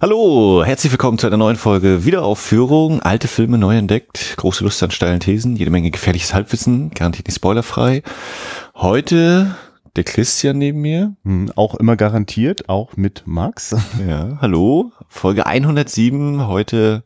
Hallo, herzlich willkommen zu einer neuen Folge Wiederaufführung. Alte Filme neu entdeckt, große Lust an steilen Thesen, jede Menge gefährliches Halbwissen, garantiert nicht spoilerfrei. Heute der Christian neben mir. Hm, auch immer garantiert, auch mit Max. Ja, hallo, Folge 107, heute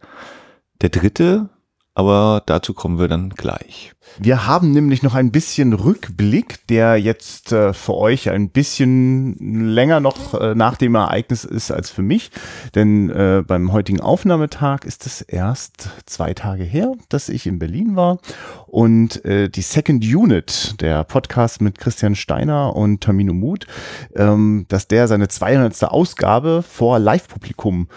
der dritte, aber dazu kommen wir dann gleich. Wir haben nämlich noch ein bisschen Rückblick, der jetzt äh, für euch ein bisschen länger noch äh, nach dem Ereignis ist als für mich. Denn äh, beim heutigen Aufnahmetag ist es erst zwei Tage her, dass ich in Berlin war. Und äh, die Second Unit, der Podcast mit Christian Steiner und Tamino Mut, ähm, dass der seine 200. Ausgabe vor Live-Publikum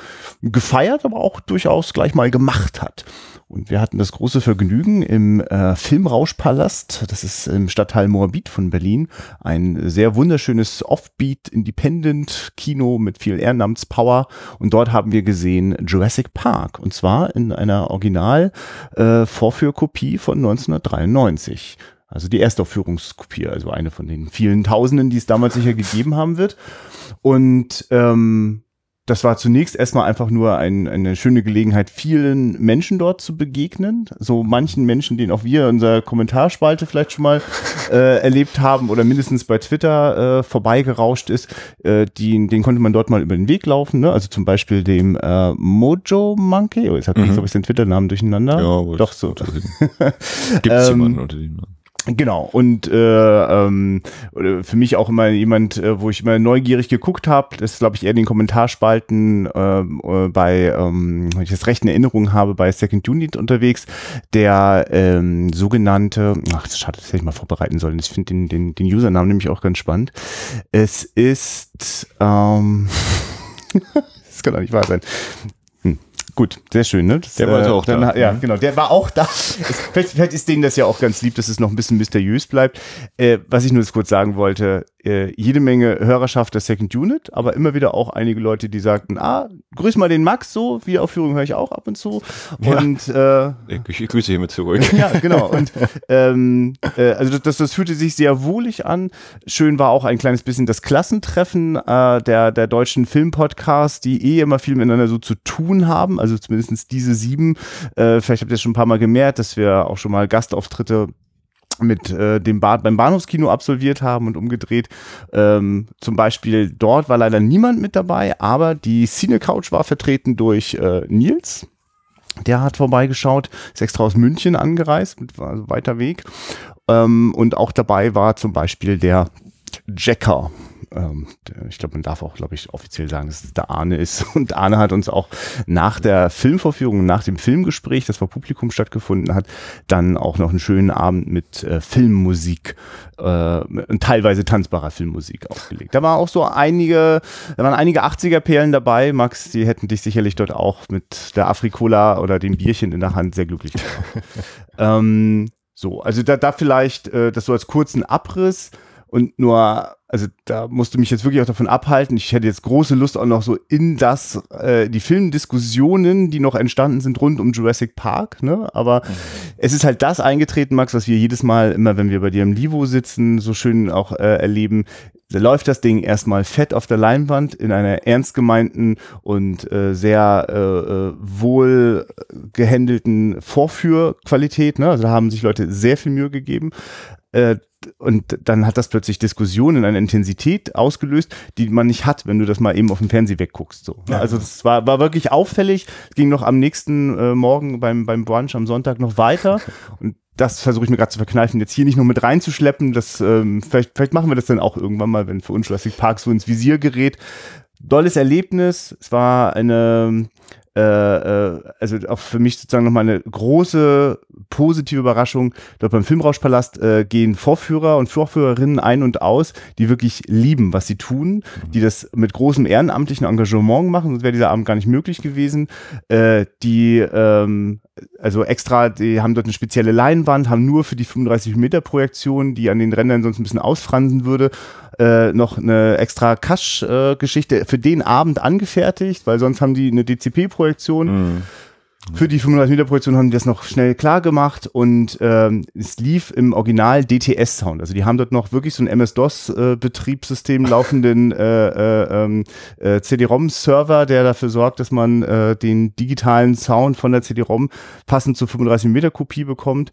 gefeiert, aber auch durchaus gleich mal gemacht hat. Und wir hatten das große Vergnügen im äh, Filmrauschpalast, das ist im Stadtteil Moabit von Berlin, ein sehr wunderschönes Offbeat Independent Kino mit viel Ehrenamtspower. Und dort haben wir gesehen Jurassic Park und zwar in einer Original äh, Vorführkopie von 1993. Also die Erstaufführungskopie, also eine von den vielen Tausenden, die es damals sicher gegeben haben wird. Und ähm, das war zunächst erstmal einfach nur ein, eine schöne Gelegenheit, vielen Menschen dort zu begegnen. So manchen Menschen, den auch wir in unserer Kommentarspalte vielleicht schon mal äh, erlebt haben oder mindestens bei Twitter äh, vorbeigerauscht ist, äh, die, den konnte man dort mal über den Weg laufen. Ne? Also zum Beispiel dem äh, Mojo Monkey. Oh, jetzt habe ich, mhm. glaube ich, den Twitter-Namen durcheinander. Ja, doch so. Gibt es ähm, jemanden unter dem Namen? Genau, und äh, ähm, für mich auch immer jemand, äh, wo ich immer neugierig geguckt habe, das ist, glaube ich, eher den Kommentarspalten ähm, äh, bei, ähm, wenn ich das recht in Erinnerung habe, bei Second Unit unterwegs, der ähm, sogenannte, ach, schade, das hätte ich mal vorbereiten sollen, ich finde den, den, den Usernamen nämlich auch ganz spannend. Es ist, ähm, das kann doch nicht wahr sein. Gut, sehr schön, ne? Das, der war äh, auch dann, da. Ja, mhm. genau, der war auch da. Es, vielleicht, vielleicht, ist denen das ja auch ganz lieb, dass es noch ein bisschen mysteriös bleibt. Äh, was ich nur jetzt kurz sagen wollte, äh, jede Menge Hörerschaft der Second Unit, aber immer wieder auch einige Leute, die sagten, ah, grüß mal den Max so, Wiederaufführung höre ich auch ab und zu. Und ja. äh, ich, ich grüße hiermit zurück. Ja, genau. Und ähm, äh, also das, das fühlte sich sehr wohlig an. Schön war auch ein kleines bisschen das Klassentreffen äh, der, der deutschen Filmpodcasts, die eh immer viel miteinander so zu tun haben also zumindest diese sieben. Äh, vielleicht habt ihr es schon ein paar Mal gemerkt, dass wir auch schon mal Gastauftritte mit äh, dem Bad beim Bahnhofskino absolviert haben und umgedreht. Ähm, zum Beispiel dort war leider niemand mit dabei, aber die Cine Couch war vertreten durch äh, Nils. Der hat vorbeigeschaut, ist extra aus München angereist, mit, also weiter Weg. Ähm, und auch dabei war zum Beispiel der Jacker, ähm, ich glaube, man darf auch, glaube ich, offiziell sagen, dass es der Arne ist. Und Arne hat uns auch nach der Filmvorführung, nach dem Filmgespräch, das vor Publikum stattgefunden hat, dann auch noch einen schönen Abend mit äh, Filmmusik äh, und teilweise tanzbarer Filmmusik aufgelegt. Da war auch so einige, da waren einige 80er-Perlen dabei. Max, die hätten dich sicherlich dort auch mit der Afrikola oder dem Bierchen in der Hand sehr glücklich gemacht. ähm, so, also da, da vielleicht äh, das so als kurzen Abriss und nur, also da musste mich jetzt wirklich auch davon abhalten. Ich hätte jetzt große Lust auch noch so in das, äh, die Filmdiskussionen, die noch entstanden sind rund um Jurassic Park, ne? Aber mhm. es ist halt das eingetreten, Max, was wir jedes Mal, immer wenn wir bei dir im Livo sitzen, so schön auch äh, erleben. Da läuft das Ding erstmal fett auf der Leinwand in einer ernst gemeinten und äh, sehr äh, äh wohl gehandelten Vorführqualität. Ne? Also da haben sich Leute sehr viel Mühe gegeben. Und dann hat das plötzlich Diskussionen in einer Intensität ausgelöst, die man nicht hat, wenn du das mal eben auf dem Fernseher wegguckst. So. Ja, also es war, war wirklich auffällig. Es ging noch am nächsten äh, Morgen beim, beim Brunch am Sonntag noch weiter. Und das versuche ich mir gerade zu verkneifen, jetzt hier nicht nur mit reinzuschleppen. Das, ähm, vielleicht, vielleicht machen wir das dann auch irgendwann mal, wenn für uns Jurassic Park so ins Visier gerät. Dolles Erlebnis. Es war eine äh, äh, also auch für mich sozusagen nochmal eine große positive Überraschung. Dort beim Filmrauschpalast äh, gehen Vorführer und Vorführerinnen ein und aus, die wirklich lieben, was sie tun, die das mit großem ehrenamtlichen Engagement machen, sonst wäre dieser Abend gar nicht möglich gewesen. Äh, die ähm, also extra, die haben dort eine spezielle Leinwand, haben nur für die 35 Meter Projektion, die an den Rändern sonst ein bisschen ausfransen würde, äh, noch eine extra Cash-Geschichte für den Abend angefertigt, weil sonst haben die eine DCP-Projektion. Mhm. Für die 35mm-Projektion haben die das noch schnell klar gemacht und ähm, es lief im Original DTS-Sound. Also die haben dort noch wirklich so ein MS-DOS-Betriebssystem laufenden äh, äh, ähm, äh, CD-ROM-Server, der dafür sorgt, dass man äh, den digitalen Sound von der CD-ROM passend zur 35mm-Kopie bekommt.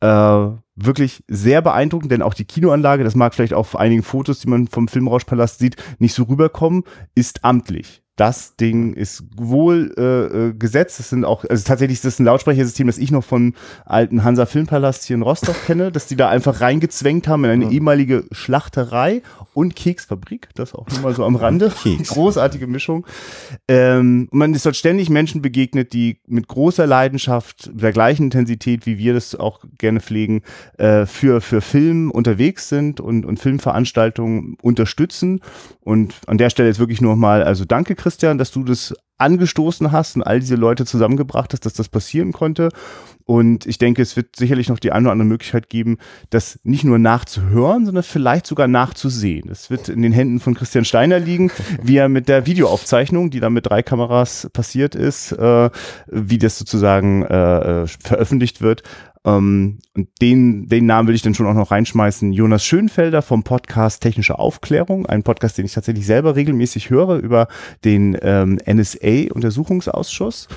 Äh, wirklich sehr beeindruckend, denn auch die Kinoanlage, das mag vielleicht auch auf einigen Fotos, die man vom Filmrauschpalast sieht, nicht so rüberkommen, ist amtlich das Ding ist wohl äh, äh, gesetzt. Es sind auch, also tatsächlich ist das ein Lautsprechersystem, das ich noch von alten Hansa Filmpalast hier in Rostock kenne, dass die da einfach reingezwängt haben in eine ehemalige Schlachterei und Keksfabrik. Das auch nur mal so am Rande. Keks. Großartige Mischung. Ähm, und man ist dort ständig Menschen begegnet, die mit großer Leidenschaft, der gleichen Intensität, wie wir das auch gerne pflegen, äh, für, für Film unterwegs sind und, und Filmveranstaltungen unterstützen. Und an der Stelle jetzt wirklich nochmal, also danke Christian, dass du das angestoßen hast und all diese Leute zusammengebracht hast, dass das passieren konnte. Und ich denke, es wird sicherlich noch die eine oder andere Möglichkeit geben, das nicht nur nachzuhören, sondern vielleicht sogar nachzusehen. Es wird in den Händen von Christian Steiner liegen, wie er mit der Videoaufzeichnung, die da mit drei Kameras passiert ist, äh, wie das sozusagen äh, äh veröffentlicht wird, ähm, und den, den Namen will ich dann schon auch noch reinschmeißen. Jonas Schönfelder vom Podcast Technische Aufklärung, ein Podcast, den ich tatsächlich selber regelmäßig höre über den ähm, NSA-Untersuchungsausschuss.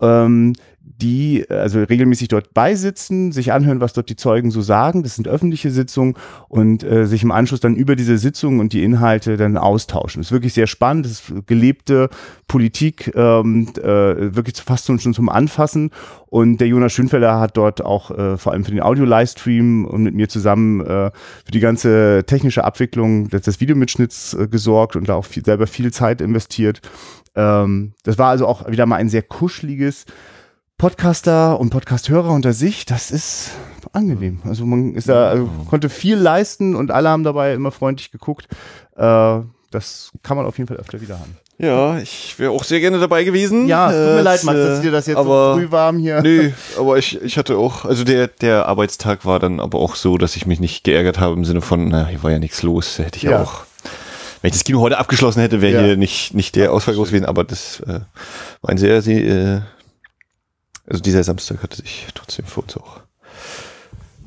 Ähm, die also regelmäßig dort beisitzen, sich anhören, was dort die Zeugen so sagen. Das sind öffentliche Sitzungen und äh, sich im Anschluss dann über diese Sitzungen und die Inhalte dann austauschen. Das ist wirklich sehr spannend. Das ist gelebte Politik, ähm, äh, wirklich fast schon zum Anfassen. Und der Jonas Schönfelder hat dort auch äh, vor allem für den Audio-Livestream und mit mir zusammen äh, für die ganze technische Abwicklung des, des Videomitschnitts äh, gesorgt und da auch viel, selber viel Zeit investiert. Ähm, das war also auch wieder mal ein sehr kuscheliges, Podcaster und Podcasthörer unter sich, das ist angenehm. Also man ist da, also konnte viel leisten und alle haben dabei immer freundlich geguckt. Äh, das kann man auf jeden Fall öfter wieder haben. Ja, ich wäre auch sehr gerne dabei gewesen. Ja, tut mir äh, leid, Max, dass dir das jetzt aber, so früh warm hier. Nee, aber ich, ich hatte auch, also der, der Arbeitstag war dann aber auch so, dass ich mich nicht geärgert habe im Sinne von, na, hier war ja nichts los, hätte ich ja. auch. Wenn ich das Kino heute abgeschlossen hätte, wäre ja. hier nicht, nicht der Ausfall groß gewesen, aber das äh, war ein sehr, sehr äh, also dieser Samstag hatte sich trotzdem für uns auch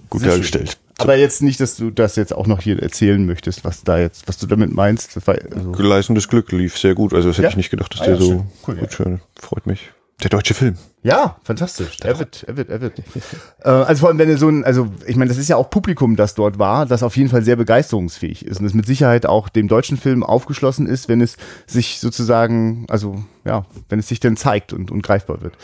gut Sehr dargestellt. Schön. Aber jetzt nicht, dass du das jetzt auch noch hier erzählen möchtest, was da jetzt, was du damit meinst. Das war, also Gleißendes Glück lief sehr gut. Also das hätte ja? ich nicht gedacht, dass ah, der ja, so schön. Cool, gut schön. Freut mich. Der deutsche Film. Ja, fantastisch. Er wird, er wird, er wird. also vor allem, wenn er so ein, also ich meine, das ist ja auch Publikum, das dort war, das auf jeden Fall sehr begeisterungsfähig ist und es mit Sicherheit auch dem deutschen Film aufgeschlossen ist, wenn es sich sozusagen, also ja, wenn es sich dann zeigt und, und greifbar wird.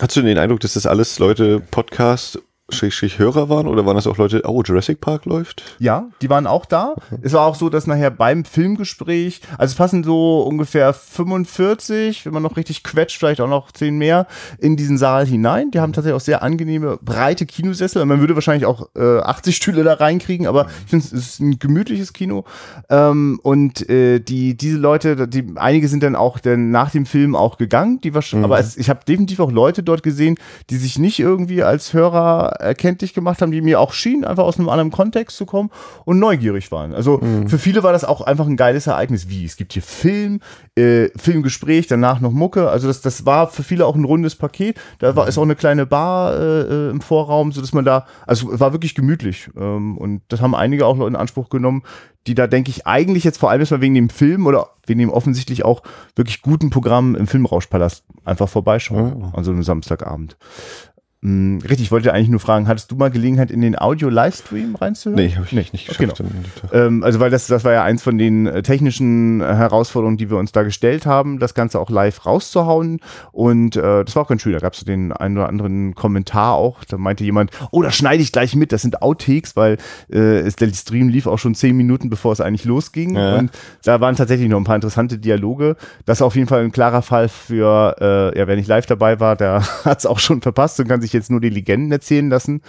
Hast du den Eindruck, dass das alles Leute Podcast Schrägstrich Hörer waren oder waren das auch Leute, oh, Jurassic Park läuft? Ja, die waren auch da. Okay. Es war auch so, dass nachher beim Filmgespräch, also es passen so ungefähr 45, wenn man noch richtig quetscht, vielleicht auch noch 10 mehr, in diesen Saal hinein. Die haben tatsächlich auch sehr angenehme, breite Kinosessel. Man würde wahrscheinlich auch äh, 80 Stühle da reinkriegen, aber ich finde, es ist ein gemütliches Kino. Ähm, und äh, die, diese Leute, die, einige sind dann auch dann nach dem Film auch gegangen, die war, mhm. aber es, ich habe definitiv auch Leute dort gesehen, die sich nicht irgendwie als Hörer erkenntlich gemacht haben, die mir auch schienen, einfach aus einem anderen Kontext zu kommen und neugierig waren. Also mhm. für viele war das auch einfach ein geiles Ereignis. Wie? Es gibt hier Film, äh, Filmgespräch, danach noch Mucke. Also das, das war für viele auch ein rundes Paket. Da war ist auch eine kleine Bar äh, äh im Vorraum, sodass man da, also war wirklich gemütlich. Ähm, und das haben einige auch in Anspruch genommen, die da, denke ich, eigentlich jetzt vor allem erstmal wegen dem Film oder wegen dem offensichtlich auch wirklich guten Programm im Filmrauschpalast einfach vorbeischauen oh. an so einem Samstagabend. Hm, richtig, ich wollte eigentlich nur fragen, hattest du mal Gelegenheit, in den Audio-Livestream reinzuhören? Nee, habe ich nicht, nicht geschafft. Genau. Ähm, also, weil das, das war ja eins von den äh, technischen äh, Herausforderungen, die wir uns da gestellt haben, das Ganze auch live rauszuhauen. Und äh, das war auch ganz schön. Da gab es den einen oder anderen Kommentar auch. Da meinte jemand, oh, das schneide ich gleich mit, das sind Outtakes, weil äh, es, der Stream lief auch schon zehn Minuten, bevor es eigentlich losging. Ja. Und da waren tatsächlich noch ein paar interessante Dialoge. Das ist auf jeden Fall ein klarer Fall für, äh, ja, wer nicht live dabei war, der hat es auch schon verpasst und kann sich jetzt nur die Legenden erzählen lassen.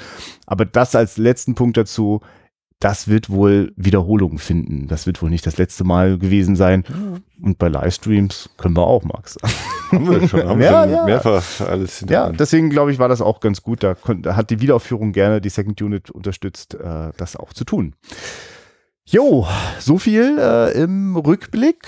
Aber das als letzten Punkt dazu, das wird wohl Wiederholungen finden. Das wird wohl nicht das letzte Mal gewesen sein. Und bei Livestreams können wir auch, Max. Haben wir schon, haben ja, schon ja. mehrfach alles hinterher. Ja, deswegen glaube ich, war das auch ganz gut. Da, da, hat die Wiederaufführung gerne die Second Unit unterstützt, äh, das auch zu tun. Jo, so viel äh, im Rückblick.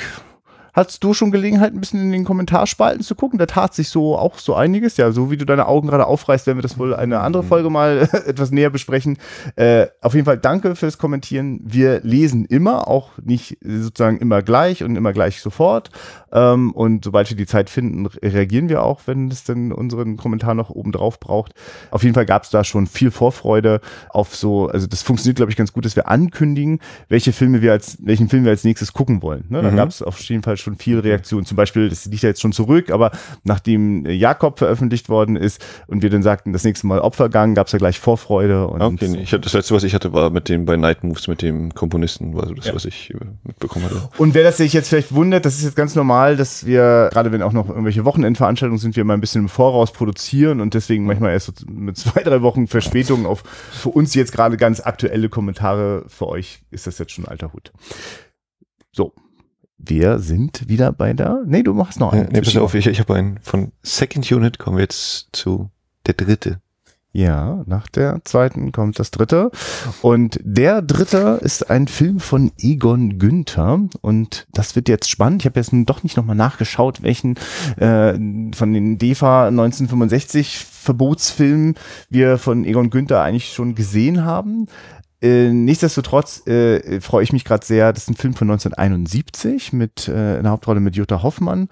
Hattest du schon Gelegenheit, ein bisschen in den Kommentarspalten zu gucken? Da tat sich so auch so einiges. Ja, so wie du deine Augen gerade aufreißt, werden wir das wohl eine andere mhm. Folge mal etwas näher besprechen. Äh, auf jeden Fall danke fürs Kommentieren. Wir lesen immer, auch nicht sozusagen immer gleich und immer gleich sofort. Ähm, und sobald wir die Zeit finden, reagieren wir auch, wenn es denn unseren Kommentar noch oben drauf braucht. Auf jeden Fall gab es da schon viel Vorfreude auf so, also das funktioniert, glaube ich, ganz gut, dass wir ankündigen, welche Filme wir als, welchen Film wir als nächstes gucken wollen. Ne? Da mhm. gab es auf jeden Fall schon viel Reaktion. Zum Beispiel, das liegt ja jetzt schon zurück, aber nachdem Jakob veröffentlicht worden ist und wir dann sagten, das nächste Mal Opfergang, gab es ja gleich Vorfreude. Und okay, nee. ich hatte, das letzte, was ich hatte, war mit dem bei Night Moves mit dem Komponisten, war so das, ja. was ich äh, mitbekommen hatte. Und wer das sich jetzt vielleicht wundert, das ist jetzt ganz normal normal, dass wir, gerade wenn auch noch irgendwelche Wochenendveranstaltungen sind, wir mal ein bisschen im Voraus produzieren und deswegen manchmal erst so mit zwei, drei Wochen Verspätung auf für uns jetzt gerade ganz aktuelle Kommentare. Für euch ist das jetzt schon alter Hut. So. Wir sind wieder bei der. Nee, du machst noch einen. nee, pass auf, ich, ich habe einen von Second Unit, kommen wir jetzt zu der dritte. Ja, nach der zweiten kommt das dritte. Und der dritte ist ein Film von Egon Günther. Und das wird jetzt spannend. Ich habe jetzt doch nicht nochmal nachgeschaut, welchen äh, von den DEFA 1965 Verbotsfilmen wir von Egon Günther eigentlich schon gesehen haben. Äh, nichtsdestotrotz äh, freue ich mich gerade sehr. Das ist ein Film von 1971 mit äh, einer Hauptrolle mit Jutta Hoffmann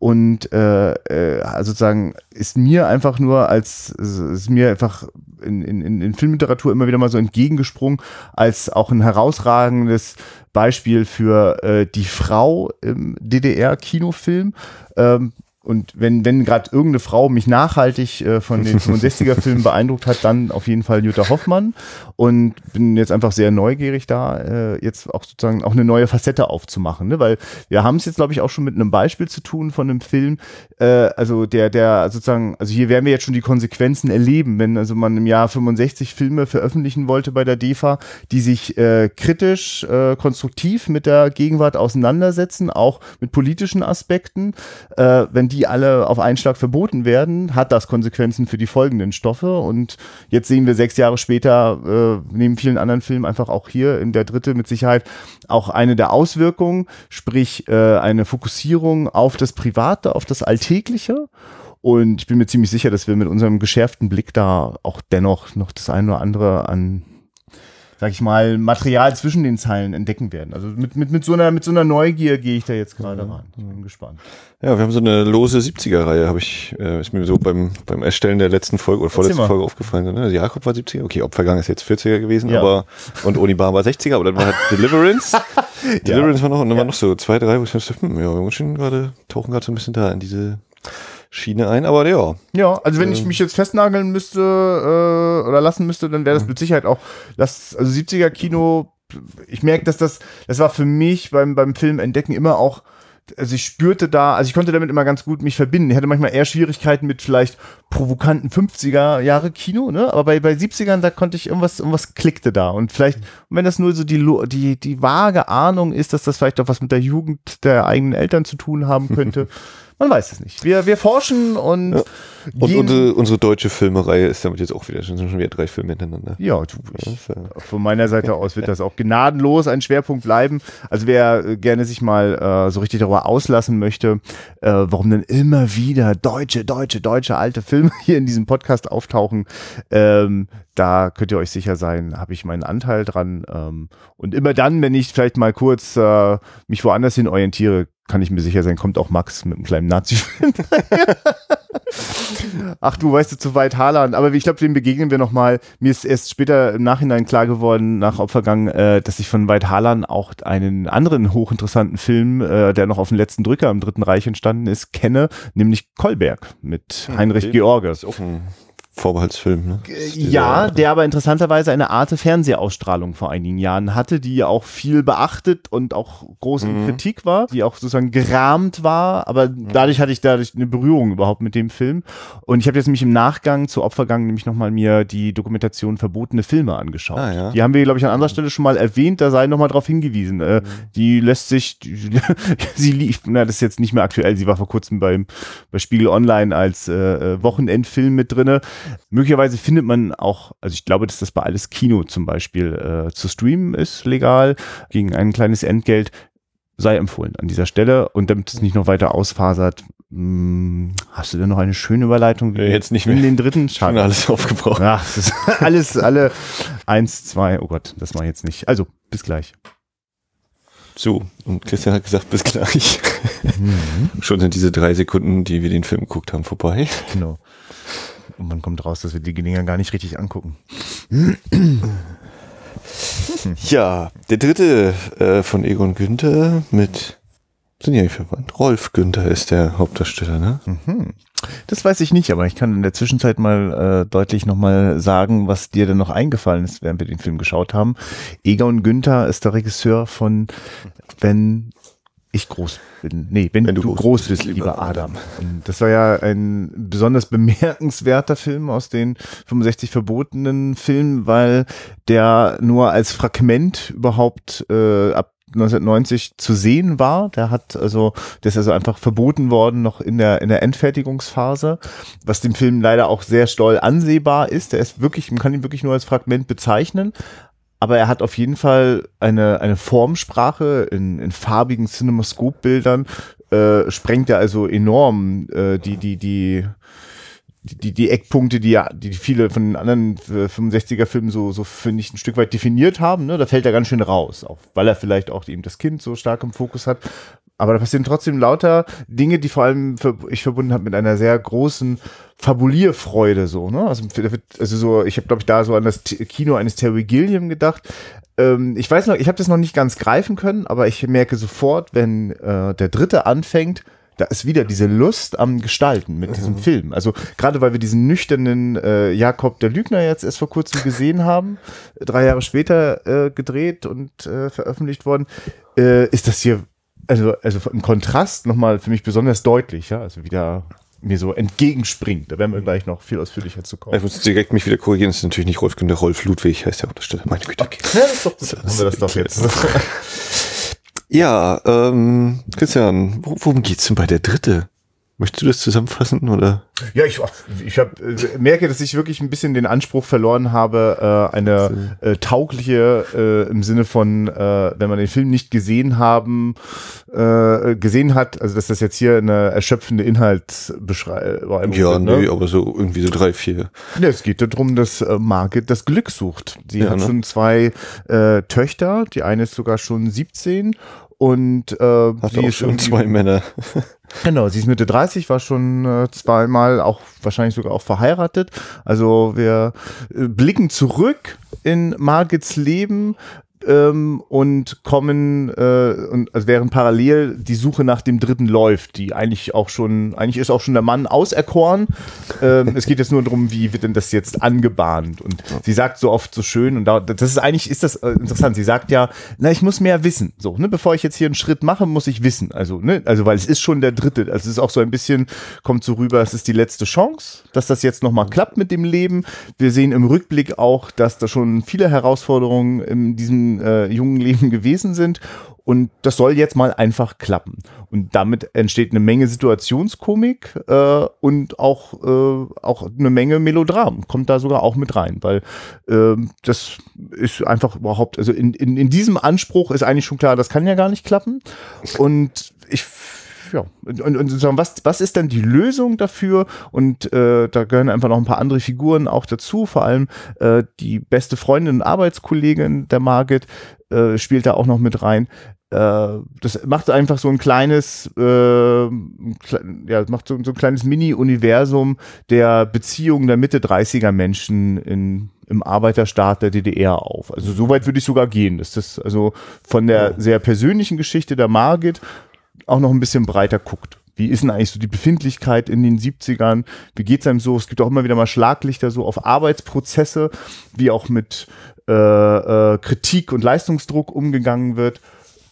und äh, äh, also sozusagen ist mir einfach nur als ist mir einfach in, in, in Filmliteratur immer wieder mal so entgegengesprungen als auch ein herausragendes Beispiel für äh, die Frau im DDR-Kinofilm. Ähm, und wenn, wenn gerade irgendeine Frau mich nachhaltig äh, von den 65er-Filmen beeindruckt hat, dann auf jeden Fall Jutta Hoffmann. Und bin jetzt einfach sehr neugierig da, äh, jetzt auch sozusagen auch eine neue Facette aufzumachen. Ne? Weil wir haben es jetzt, glaube ich, auch schon mit einem Beispiel zu tun von einem Film, äh, also der, der sozusagen, also hier werden wir jetzt schon die Konsequenzen erleben, wenn also man im Jahr 65 Filme veröffentlichen wollte bei der DEFA, die sich äh, kritisch, äh, konstruktiv mit der Gegenwart auseinandersetzen, auch mit politischen Aspekten. Äh, wenn die die alle auf einen Schlag verboten werden, hat das Konsequenzen für die folgenden Stoffe. Und jetzt sehen wir sechs Jahre später, äh, neben vielen anderen Filmen, einfach auch hier in der dritte mit Sicherheit auch eine der Auswirkungen, sprich äh, eine Fokussierung auf das Private, auf das Alltägliche. Und ich bin mir ziemlich sicher, dass wir mit unserem geschärften Blick da auch dennoch noch das eine oder andere an sag ich mal, Material zwischen den Zeilen entdecken werden. Also mit, mit, mit, so, einer, mit so einer Neugier gehe ich da jetzt gerade mhm. ran. Ich bin gespannt. Ja, wir haben so eine lose 70er-Reihe, habe ich, äh, ist mir so beim, beim Erstellen der letzten Folge oder vorletzten Folge aufgefallen. Ne? Jakob war 70er, okay, Opfergang ist jetzt 40er gewesen, ja. aber und Onibar war 60er, aber dann war halt Deliverance. Deliverance ja. war noch, und dann ja. waren noch so zwei, drei, wo ich dachte, hm, ja, wir schon gerade, tauchen gerade so ein bisschen da in diese Schiene ein, aber ja. Ja, also wenn ähm. ich mich jetzt festnageln müsste äh, oder lassen müsste, dann wäre das mhm. mit Sicherheit auch, das, also 70er Kino, ich merke, dass das, das war für mich beim, beim Film Entdecken immer auch, also ich spürte da, also ich konnte damit immer ganz gut mich verbinden. Ich hatte manchmal eher Schwierigkeiten mit vielleicht provokanten 50er Jahre Kino, ne? Aber bei, bei 70ern, da konnte ich irgendwas, irgendwas klickte da. Und vielleicht, wenn das nur so die, die, die vage Ahnung ist, dass das vielleicht auch was mit der Jugend der eigenen Eltern zu tun haben könnte, Man weiß es nicht. Wir, wir forschen und. Ja. Und unsere, unsere deutsche Filmereihe ist damit jetzt auch wieder schon, schon wieder drei Filme hintereinander. Ja, du, ich, von meiner Seite aus wird das auch gnadenlos ein Schwerpunkt bleiben. Also wer äh, gerne sich mal äh, so richtig darüber auslassen möchte, äh, warum denn immer wieder deutsche, deutsche, deutsche alte Filme hier in diesem Podcast auftauchen, ähm, da könnt ihr euch sicher sein, habe ich meinen Anteil dran. Ähm, und immer dann, wenn ich vielleicht mal kurz äh, mich woanders hin orientiere, kann ich mir sicher sein, kommt auch Max mit einem kleinen Nazi-Film. Ach du, weißt du, zu weit Haaland. Aber ich glaube, dem begegnen wir nochmal. Mir ist erst später im Nachhinein klar geworden, nach Opfergang, äh, dass ich von Weit Haaland auch einen anderen hochinteressanten Film, äh, der noch auf den letzten Drücker im Dritten Reich entstanden ist, kenne, nämlich Kolberg mit hm, Heinrich George. Vorbehaltsfilm, ne? Ja, der aber interessanterweise eine Art Fernsehausstrahlung vor einigen Jahren hatte, die auch viel beachtet und auch groß in mhm. Kritik war, die auch sozusagen gerahmt war, aber mhm. dadurch hatte ich dadurch eine Berührung überhaupt mit dem Film. Und ich habe jetzt nämlich im Nachgang zu Opfergang nämlich nochmal mir die Dokumentation Verbotene Filme angeschaut. Ah, ja. Die haben wir, glaube ich, an anderer Stelle schon mal erwähnt, da sei nochmal darauf hingewiesen. Äh, mhm. Die lässt sich, die, sie lief, na, das ist jetzt nicht mehr aktuell, sie war vor kurzem beim, bei Spiegel Online als äh, äh Wochenendfilm mit drinne. Möglicherweise findet man auch, also ich glaube, dass das bei alles Kino zum Beispiel äh, zu streamen ist, legal, gegen ein kleines Entgelt. sei empfohlen an dieser Stelle. Und damit es nicht noch weiter ausfasert, mh, hm, hast du denn noch eine schöne Überleitung? Wie Jetzt nicht mehr. In den dritten? Schon alles aufgebraucht. Ach, das ist alles, alle eins, zwei, oh Gott, das mache ich jetzt nicht. Also, bis gleich. So, und Christian hat gesagt, bis gleich. Mhm. Schon sind diese drei Sekunden, die wir den Film geguckt haben, vorbei. Genau. Und man kommt raus, dass wir die Dinger gar nicht richtig angucken. Ja, der dritte äh, von Egon Günther mit, sind ja nicht verwandt, Rolf Günther ist der Hauptdarsteller, ne? Mhm. Das weiß ich nicht, aber ich kann in der Zwischenzeit mal äh, deutlich nochmal sagen, was dir denn noch eingefallen ist, während wir den Film geschaut haben. Egon Günther ist der Regisseur von Wenn ich groß bin. Nee, wenn, wenn du, du, groß bist, lieber Adam. Und das war ja ein besonders bemerkenswerter Film aus den 65 verbotenen Filmen, weil der nur als Fragment überhaupt äh, ab 1990 zu sehen war. Der hat also, der ist also einfach verboten worden noch in der in der Endfertigungsphase, was dem Film leider auch sehr stoll ansehbar ist. Der ist wirklich, man kann ihn wirklich nur als Fragment bezeichnen. Aber er hat auf jeden Fall eine eine Formsprache in, in farbigen Cinemascope-Bildern. Äh, sprengt er also enorm äh, die die die die, die Eckpunkte, die ja, die viele von den anderen 65er-Filmen so, so finde ich, ein Stück weit definiert haben, ne, da fällt er ganz schön raus, auch weil er vielleicht auch eben das Kind so stark im Fokus hat. Aber da passieren trotzdem lauter Dinge, die vor allem für, ich verbunden habe mit einer sehr großen Fabulierfreude, so, ne? Also, also so, ich habe, glaube ich, da so an das Kino eines Terry Gilliam gedacht. Ähm, ich weiß noch, ich habe das noch nicht ganz greifen können, aber ich merke sofort, wenn äh, der dritte anfängt, da ist wieder diese Lust am Gestalten mit diesem mhm. Film. Also gerade weil wir diesen nüchternen äh, Jakob der Lügner jetzt erst vor kurzem gesehen haben, drei Jahre später äh, gedreht und äh, veröffentlicht worden, äh, ist das hier also also im Kontrast nochmal für mich besonders deutlich. Ja, also wieder mir so entgegenspringt. Da werden wir gleich noch viel ausführlicher zu kommen. Ich muss direkt mich wieder korrigieren, das ist natürlich nicht Rolf Günther, Rolf Ludwig heißt der Untersteller. Meine Güte. Okay. Ja, das ist doch gut. Haben wir das doch jetzt. Ja, ähm, Christian, worum geht's denn bei der dritte? Möchtest du das zusammenfassen oder? Ja, ich, ich hab, äh, merke, dass ich wirklich ein bisschen den Anspruch verloren habe, äh, eine äh, taugliche äh, im Sinne von, äh, wenn man den Film nicht gesehen haben, äh, gesehen hat, also dass das jetzt hier eine erschöpfende Inhaltsbeschreibung Ja, wird, ne? nee, aber so irgendwie so drei, vier. Ja, es geht darum, dass äh, Margit das Glück sucht. Sie ja, hat ne? schon zwei äh, Töchter, die eine ist sogar schon 17 und äh, Hat sie auch ist schon zwei Männer. Genau, sie ist Mitte 30, war schon äh, zweimal auch wahrscheinlich sogar auch verheiratet. Also wir äh, blicken zurück in Margits Leben, ähm, und kommen äh, und also während parallel die Suche nach dem Dritten läuft, die eigentlich auch schon, eigentlich ist auch schon der Mann auserkoren. Ähm, es geht jetzt nur darum, wie wird denn das jetzt angebahnt? Und sie sagt so oft so schön und da, das ist eigentlich ist das äh, interessant. Sie sagt ja, na ich muss mehr wissen. So, ne, bevor ich jetzt hier einen Schritt mache, muss ich wissen. Also ne, also weil es ist schon der Dritte. Also es ist auch so ein bisschen kommt so rüber, es ist die letzte Chance, dass das jetzt noch mal klappt mit dem Leben. Wir sehen im Rückblick auch, dass da schon viele Herausforderungen in diesem äh, jungen Leben gewesen sind. Und das soll jetzt mal einfach klappen. Und damit entsteht eine Menge Situationskomik äh, und auch, äh, auch eine Menge Melodram. Kommt da sogar auch mit rein, weil äh, das ist einfach überhaupt, also in, in, in diesem Anspruch ist eigentlich schon klar, das kann ja gar nicht klappen. Und ich ja, und, und sozusagen, was, was ist denn die Lösung dafür? Und äh, da gehören einfach noch ein paar andere Figuren auch dazu, vor allem äh, die beste Freundin und Arbeitskollegin der Margit äh, spielt da auch noch mit rein. Äh, das macht einfach so ein kleines, äh, ja, macht so, so ein kleines Mini-Universum der Beziehungen der Mitte 30er Menschen in im Arbeiterstaat der DDR auf. Also so weit würde ich sogar gehen, dass das also von der sehr persönlichen Geschichte der Margit auch noch ein bisschen breiter guckt. Wie ist denn eigentlich so die Befindlichkeit in den 70ern? Wie geht's einem so? Es gibt auch immer wieder mal Schlaglichter so auf Arbeitsprozesse, wie auch mit äh, äh, Kritik und Leistungsdruck umgegangen wird.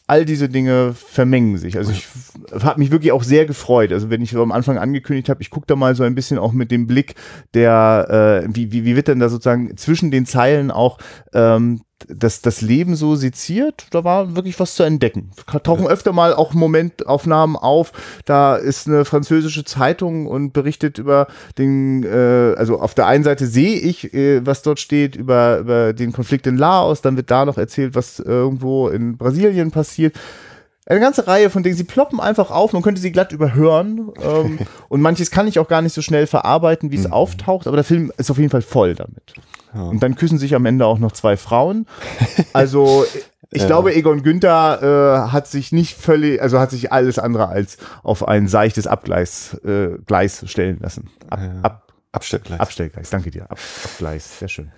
All diese Dinge vermengen sich. Also ich habe mich wirklich auch sehr gefreut. Also wenn ich so am Anfang angekündigt habe, ich gucke da mal so ein bisschen auch mit dem Blick, der, äh, wie, wie, wie wird denn da sozusagen zwischen den Zeilen auch ähm, das, das Leben so seziert, da war wirklich was zu entdecken. Tauchen öfter mal auch Momentaufnahmen auf. Da ist eine französische Zeitung und berichtet über den, äh, also auf der einen Seite sehe ich, äh, was dort steht, über, über den Konflikt in Laos, dann wird da noch erzählt, was irgendwo in Brasilien passiert eine ganze Reihe von Dingen. Sie ploppen einfach auf, man könnte sie glatt überhören. Ähm, und manches kann ich auch gar nicht so schnell verarbeiten, wie es Mhm. auftaucht, aber der Film ist auf jeden Fall voll damit. Ja. Und dann küssen sich am Ende auch noch zwei Frauen. Also ich Ja. glaube, Egon Günther äh, hat sich nicht völlig, also hat sich alles andere als auf ein seichtes Abgleis äh, Gleis stellen lassen. Ab, Ja. ab, Abstellgleis. Abstellgleis, danke dir. Ab, Abgleis, sehr schön.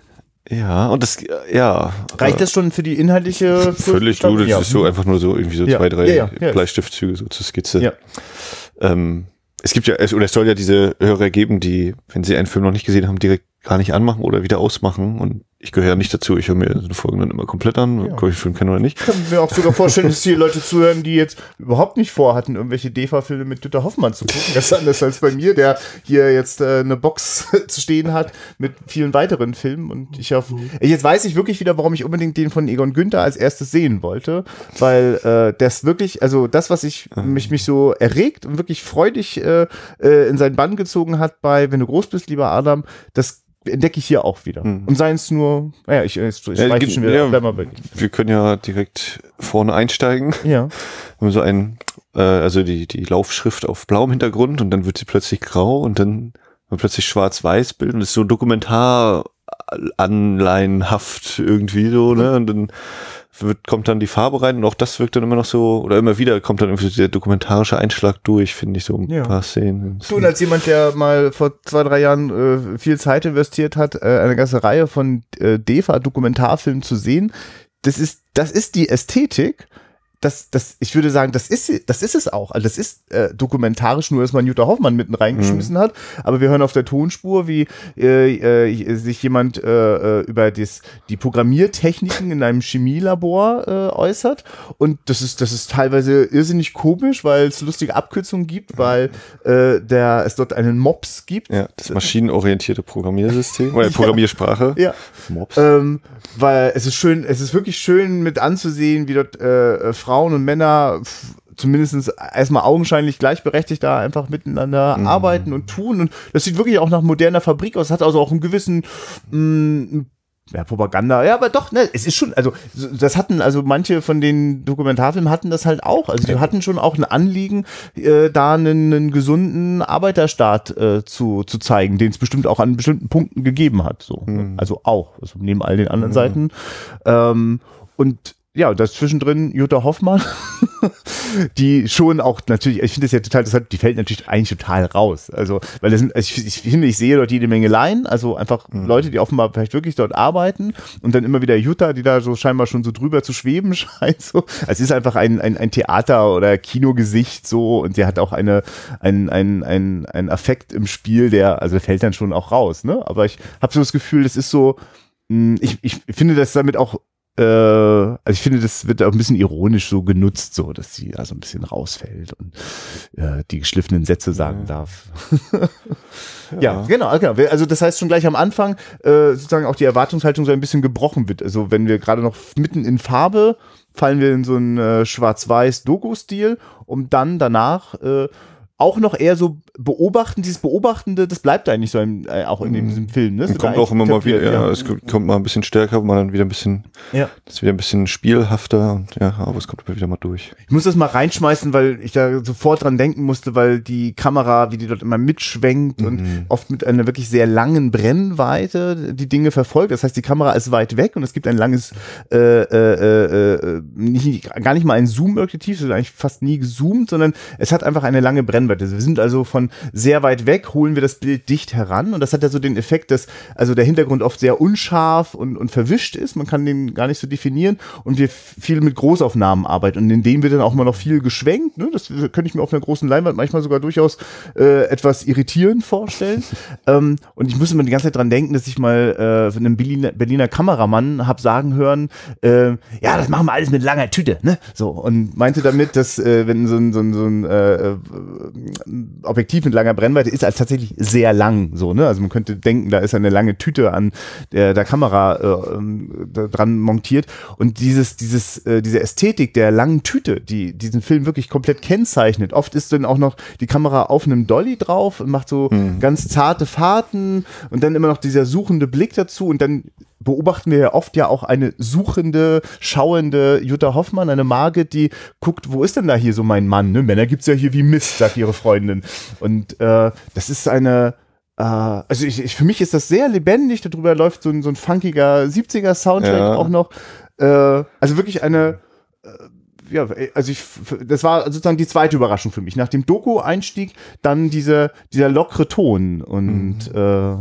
Ja, und das, ja. Reicht äh, das schon für die inhaltliche? Völlig, du, das Ja. ist so einfach nur so irgendwie so Ja. zwei, drei Ja. Bleistiftzüge so zur Skizze. Ja. Ähm, es gibt ja, es, oder es soll ja diese Hörer geben, die, wenn sie einen Film noch nicht gesehen haben, direkt gar nicht anmachen oder wieder ausmachen. Und ich gehöre nicht dazu. Ich höre mir so eine Folge dann immer komplett an, Ja. ob ich den Film kenne oder nicht. Ich kann mir auch sogar vorstellen, dass hier Leute zuhören, die jetzt überhaupt nicht vorhatten, irgendwelche DEFA-Filme mit Dieter Hoffmann zu gucken. Das ist anders als bei mir, der hier jetzt äh, eine Box zu stehen hat mit vielen weiteren Filmen. Und ich auf, jetzt weiß ich wirklich wieder, warum ich unbedingt den von Egon Günther als erstes sehen wollte, weil äh, das wirklich, also das, was ich mich, mich so erregt und wirklich freudig äh, äh, in seinen Bann gezogen hat bei Wenn du groß bist, lieber Adam, das entdecke ich hier auch wieder. Mhm. Und seien es nur, naja, ich, ich, ich Ja, schon wieder, ja. bleib mal. Wir können ja direkt vorne einsteigen. Ja. Wir haben so ein, äh, also die, die Laufschrift auf blauem Hintergrund und dann wird sie plötzlich grau und dann plötzlich schwarz-weiß Bild und das ist so Dokumentar-anleihenhaft irgendwie so, ne? Und dann wird, kommt dann die Farbe rein und auch das wirkt dann immer noch so, oder immer wieder kommt dann irgendwie so der dokumentarische Einschlag durch, finde ich, so ein Ja. paar Szenen. Du, und als jemand, der mal vor zwei, drei Jahren äh, viel Zeit investiert hat, äh, eine ganze Reihe von äh, DEFA-Dokumentarfilmen zu sehen, das ist, das ist die Ästhetik. Das, das, ich würde sagen, das ist, das ist es auch. Also das ist äh, dokumentarisch, nur dass man Jutta Hoffmann mitten reingeschmissen hat. Aber wir hören auf der Tonspur, wie äh, äh, sich jemand äh, äh, über das, die Programmiertechniken in einem Chemielabor äh, äußert. Und das ist, das ist teilweise irrsinnig komisch, weil es lustige Abkürzungen gibt, weil äh, der, es dort einen Mops gibt. Ja, das maschinenorientierte Programmiersystem oder Programmiersprache. Ja. Mops. Ähm, weil es ist schön, es ist wirklich schön mit anzusehen, wie dort äh, äh, Frauen und Männer zumindest erstmal augenscheinlich gleichberechtigt da einfach miteinander arbeiten und tun. Und das sieht wirklich auch nach moderner Fabrik aus. Hat also auch einen gewissen mh, ja, Propaganda, ja, aber doch, ne, es ist schon, also so- das hatten, also manche von den Dokumentarfilmen hatten das halt auch. Also die hatten schon auch ein Anliegen, äh, da einen, einen gesunden Arbeiterstaat äh, zu, zu zeigen, den es bestimmt auch an bestimmten Punkten gegeben hat. So. Also auch, also neben all den anderen Seiten. Ähm, und ja, das zwischendrin Jutta Hoffmann, die schon auch natürlich, ich finde das ja total interessant, die fällt natürlich eigentlich total raus. Also, weil das sind, also ich, ich finde, ich sehe dort jede Menge Laien, also einfach Leute, die offenbar vielleicht wirklich dort arbeiten und dann immer wieder Jutta, die da so scheinbar schon so drüber zu schweben scheint. So. Also es ist einfach ein, ein, ein Theater- oder Kinogesicht so und sie hat auch eine, ein, ein, ein, ein Affekt im Spiel, der, also fällt dann schon auch raus, ne? Aber ich habe so das Gefühl, das ist so, mh, ich, ich finde das damit auch also ich finde, das wird auch ein bisschen ironisch so genutzt, so, dass sie also ein bisschen rausfällt und äh, die geschliffenen Sätze sagen darf. ja. genau, genau. Also das heißt schon gleich am Anfang äh, sozusagen auch die Erwartungshaltung so ein bisschen gebrochen wird. Also wenn wir gerade noch mitten in Farbe fallen wir in so einen äh, schwarz-weiß Doku-Stil, um dann danach äh, auch noch eher so beobachten, dieses Beobachtende, das bleibt eigentlich so im, äh, auch in diesem Film. Ne? Das kommt auch immer mal wieder, etabliert, ja, es kommt mal ein bisschen stärker, mal dann wieder ein bisschen, ja. das ist wieder ein bisschen spielhafter und ja, aber es kommt immer wieder mal durch. Ich muss das mal reinschmeißen, weil ich da sofort dran denken musste, weil die Kamera, wie die dort immer mitschwenkt und oft mit einer wirklich sehr langen Brennweite die Dinge verfolgt. Das heißt, die Kamera ist weit weg und es gibt ein langes, äh, äh, äh, nicht, gar nicht mal ein Zoom-Objektiv, es ist eigentlich fast nie gezoomt, sondern es hat einfach eine lange Brennweite. Wir sind also von sehr weit weg, holen wir das Bild dicht heran und das hat ja so den Effekt, dass also der Hintergrund oft sehr unscharf und, und verwischt ist. Man kann den gar nicht so definieren und wir viel mit Großaufnahmen arbeiten und in denen wird dann auch mal noch viel geschwenkt. Ne? Das könnte ich mir auf einer großen Leinwand manchmal sogar durchaus äh, etwas irritierend vorstellen. ähm, und ich muss immer die ganze Zeit dran denken, dass ich mal äh, von einem Berliner, Berliner Kameramann hab sagen hören, äh, ja, das machen wir alles mit langer Tüte, ne? So und meinte damit, dass äh, wenn so ein, so ein, so ein äh, äh, Objektiv mit langer Brennweite ist halt tatsächlich sehr lang, so ne? Also man könnte denken, da ist eine lange Tüte an der, der Kamera äh, ähm, dran montiert und dieses dieses äh, diese Ästhetik der langen Tüte, die diesen Film wirklich komplett kennzeichnet. Oft ist dann auch noch die Kamera auf einem Dolly drauf und macht so ganz zarte Fahrten und dann immer noch dieser suchende Blick dazu und dann beobachten wir ja oft ja auch eine suchende, schauende Jutta Hoffmann, eine Margit, die guckt, wo ist denn da hier so mein Mann? Ne? Männer gibt's ja hier wie Mist, sagt ihre Freundin. Und äh, das ist eine, äh, also ich, ich, für mich ist das sehr lebendig, darüber läuft so ein, so ein funkiger 70er-Soundtrack Ja. auch noch. Äh, also wirklich eine äh, ja, also ich, das war sozusagen die zweite Überraschung für mich. Nach dem Doku-Einstieg dann diese, dieser lockere Ton und äh,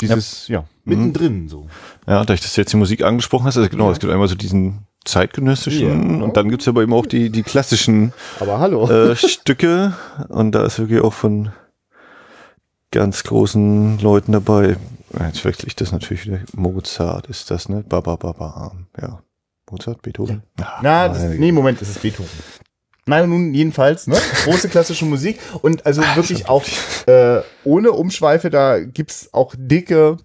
dieses, ja, mittendrin so. Ja, da ich das jetzt die Musik angesprochen hast, also genau, es gibt einmal so diesen zeitgenössischen Ja. und dann gibt's aber eben auch die, die klassischen Aber hallo. äh, Stücke und da ist wirklich auch von ganz großen Leuten dabei. Jetzt wechsle ich das natürlich wieder. Mozart ist das, ne? Ba, ba, ba, ba. Ja. Mozart, Beethoven? Ah, Na, das, meine nee, Moment, das ist Beethoven. Nein, nun jedenfalls, ne? Große klassische Musik und also wirklich auch äh, ohne Umschweife, da gibt's auch dicke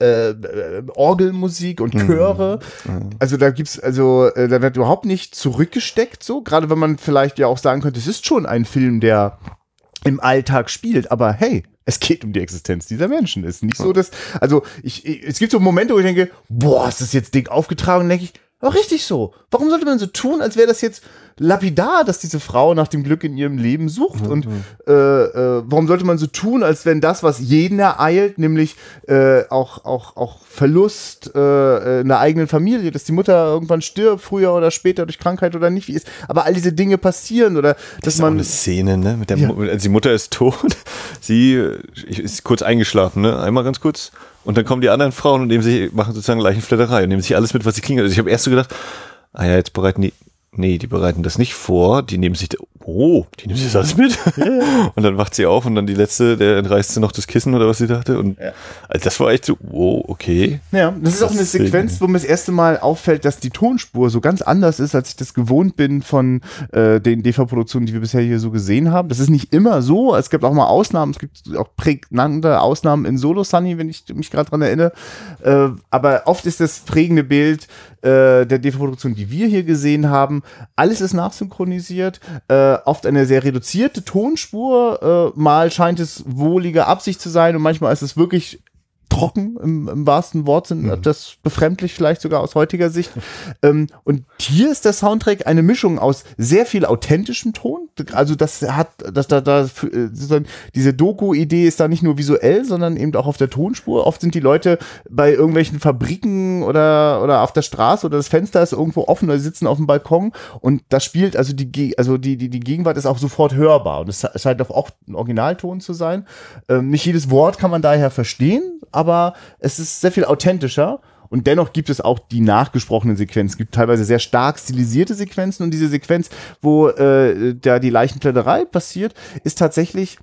äh, äh, Orgelmusik und Chöre. Also da gibt's, also äh, da wird überhaupt nicht zurückgesteckt, so, gerade wenn man vielleicht ja auch sagen könnte, es ist schon ein Film, der im Alltag spielt, aber hey, es geht um die Existenz dieser Menschen. Es ist nicht so, dass, also ich, ich, es gibt so Momente, wo ich denke, boah, ist das jetzt dick aufgetragen, und denke ich, aber richtig so. Warum sollte man so tun, als wäre das jetzt lapidar, dass diese Frau nach dem Glück in ihrem Leben sucht? Und äh, äh, warum sollte man so tun, als wenn das, was jeden ereilt, nämlich äh, auch, auch, auch Verlust äh, in der eigenen Familie, dass die Mutter irgendwann stirbt, früher oder später durch Krankheit oder nicht, wie ist, aber all diese Dinge passieren oder dass Das ist auch man eine Szene, ne? Mit der Ja. Also die Mutter ist tot. Sie äh, ist kurz eingeschlafen, ne? Einmal ganz kurz. Und dann kommen die anderen Frauen und nehmen sich, machen sozusagen Leichenflatterei und nehmen sich alles mit, was sie kriegen. Also ich habe erst so gedacht, ah ja, jetzt bereiten die, nee, die bereiten das nicht vor, die nehmen sich, oh, die nehmen sich das alles mit. Und dann wacht sie auf und dann die letzte, der entreißt sie noch das Kissen oder was sie dachte. Und also das war echt so, wow, okay. Ja, das ist auch eine Sequenz, wo mir das erste Mal auffällt, dass die Tonspur so ganz anders ist, als ich das gewohnt bin von äh, den DV-Produktionen, die wir bisher hier so gesehen haben. Das ist nicht immer so. Es gibt auch mal Ausnahmen. Es gibt auch prägnante Ausnahmen in Solo Sunny, wenn ich mich gerade dran erinnere. Äh, aber oft ist das prägende Bild äh, der DV-Produktion, die wir hier gesehen haben. Alles ist nachsynchronisiert. Äh, oft eine sehr reduzierte Tonspur. Äh, mal scheint es wohlige Absicht zu sein und manchmal ist es wirklich trocken im, im wahrsten Wortsinn, das befremdlich vielleicht sogar aus heutiger Sicht. ähm, und hier ist der Soundtrack eine Mischung aus sehr viel authentischem Ton. Also das hat, das da, da diese Doku-Idee ist da nicht nur visuell, sondern eben auch auf der Tonspur. Oft sind die Leute bei irgendwelchen Fabriken oder oder auf der Straße oder das Fenster ist irgendwo offen oder sie sitzen auf dem Balkon und das spielt also die also die die die Gegenwart ist auch sofort hörbar und es scheint auch ein Originalton zu sein. Ähm, nicht jedes Wort kann man daher verstehen, aber es ist sehr viel authentischer. Und dennoch gibt es auch die nachgesprochenen Sequenzen. Es gibt teilweise sehr stark stilisierte Sequenzen und diese Sequenz, wo äh, da die Leichenplätterei passiert, ist tatsächlich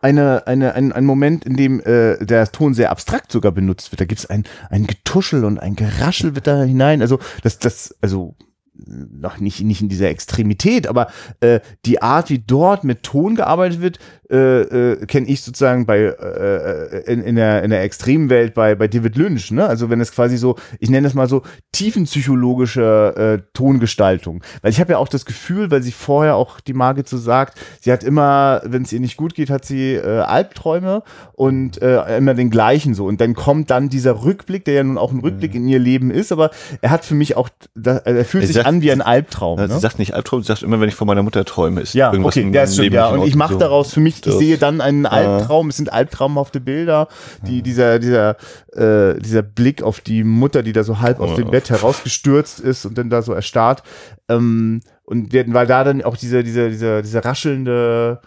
eine, eine, ein, ein Moment, in dem äh, der Ton sehr abstrakt sogar benutzt wird. Da gibt es ein, ein Getuschel und ein Geraschel wird da hinein. Also das, das, also noch nicht, nicht in dieser Extremität, aber äh, die Art, wie dort mit Ton gearbeitet wird, äh, äh, kenne ich sozusagen bei äh, in, in, der, in der extremen Welt bei, bei David Lynch. Ne? Also wenn es quasi so, ich nenne es mal so tiefenpsychologische äh, Tongestaltung. Weil ich habe ja auch das Gefühl, weil sie vorher auch die Margit so sagt, sie hat immer, wenn es ihr nicht gut geht, hat sie äh, Albträume und äh, immer den gleichen so. Und dann kommt dann dieser Rückblick, der ja nun auch ein Rückblick in ihr Leben ist, aber er hat für mich auch, da, er fühlt Er sich sagt- an wie ein Albtraum. Ja, ne? Sie sagt nicht Albtraum, sie sagt immer, wenn ich von meiner Mutter träume, ist Ja, irgendwas okay, in der ist Leben ja. Und ich mache So. daraus für mich, ich Das- sehe dann einen Albtraum, es sind albtraumhafte Bilder, die, dieser, dieser, äh, dieser Blick auf die Mutter, die da so halb aus dem. Bett herausgestürzt ist und dann da so erstarrt. Ähm, und wir, weil da dann auch diese, diese, diese, diese raschelnde,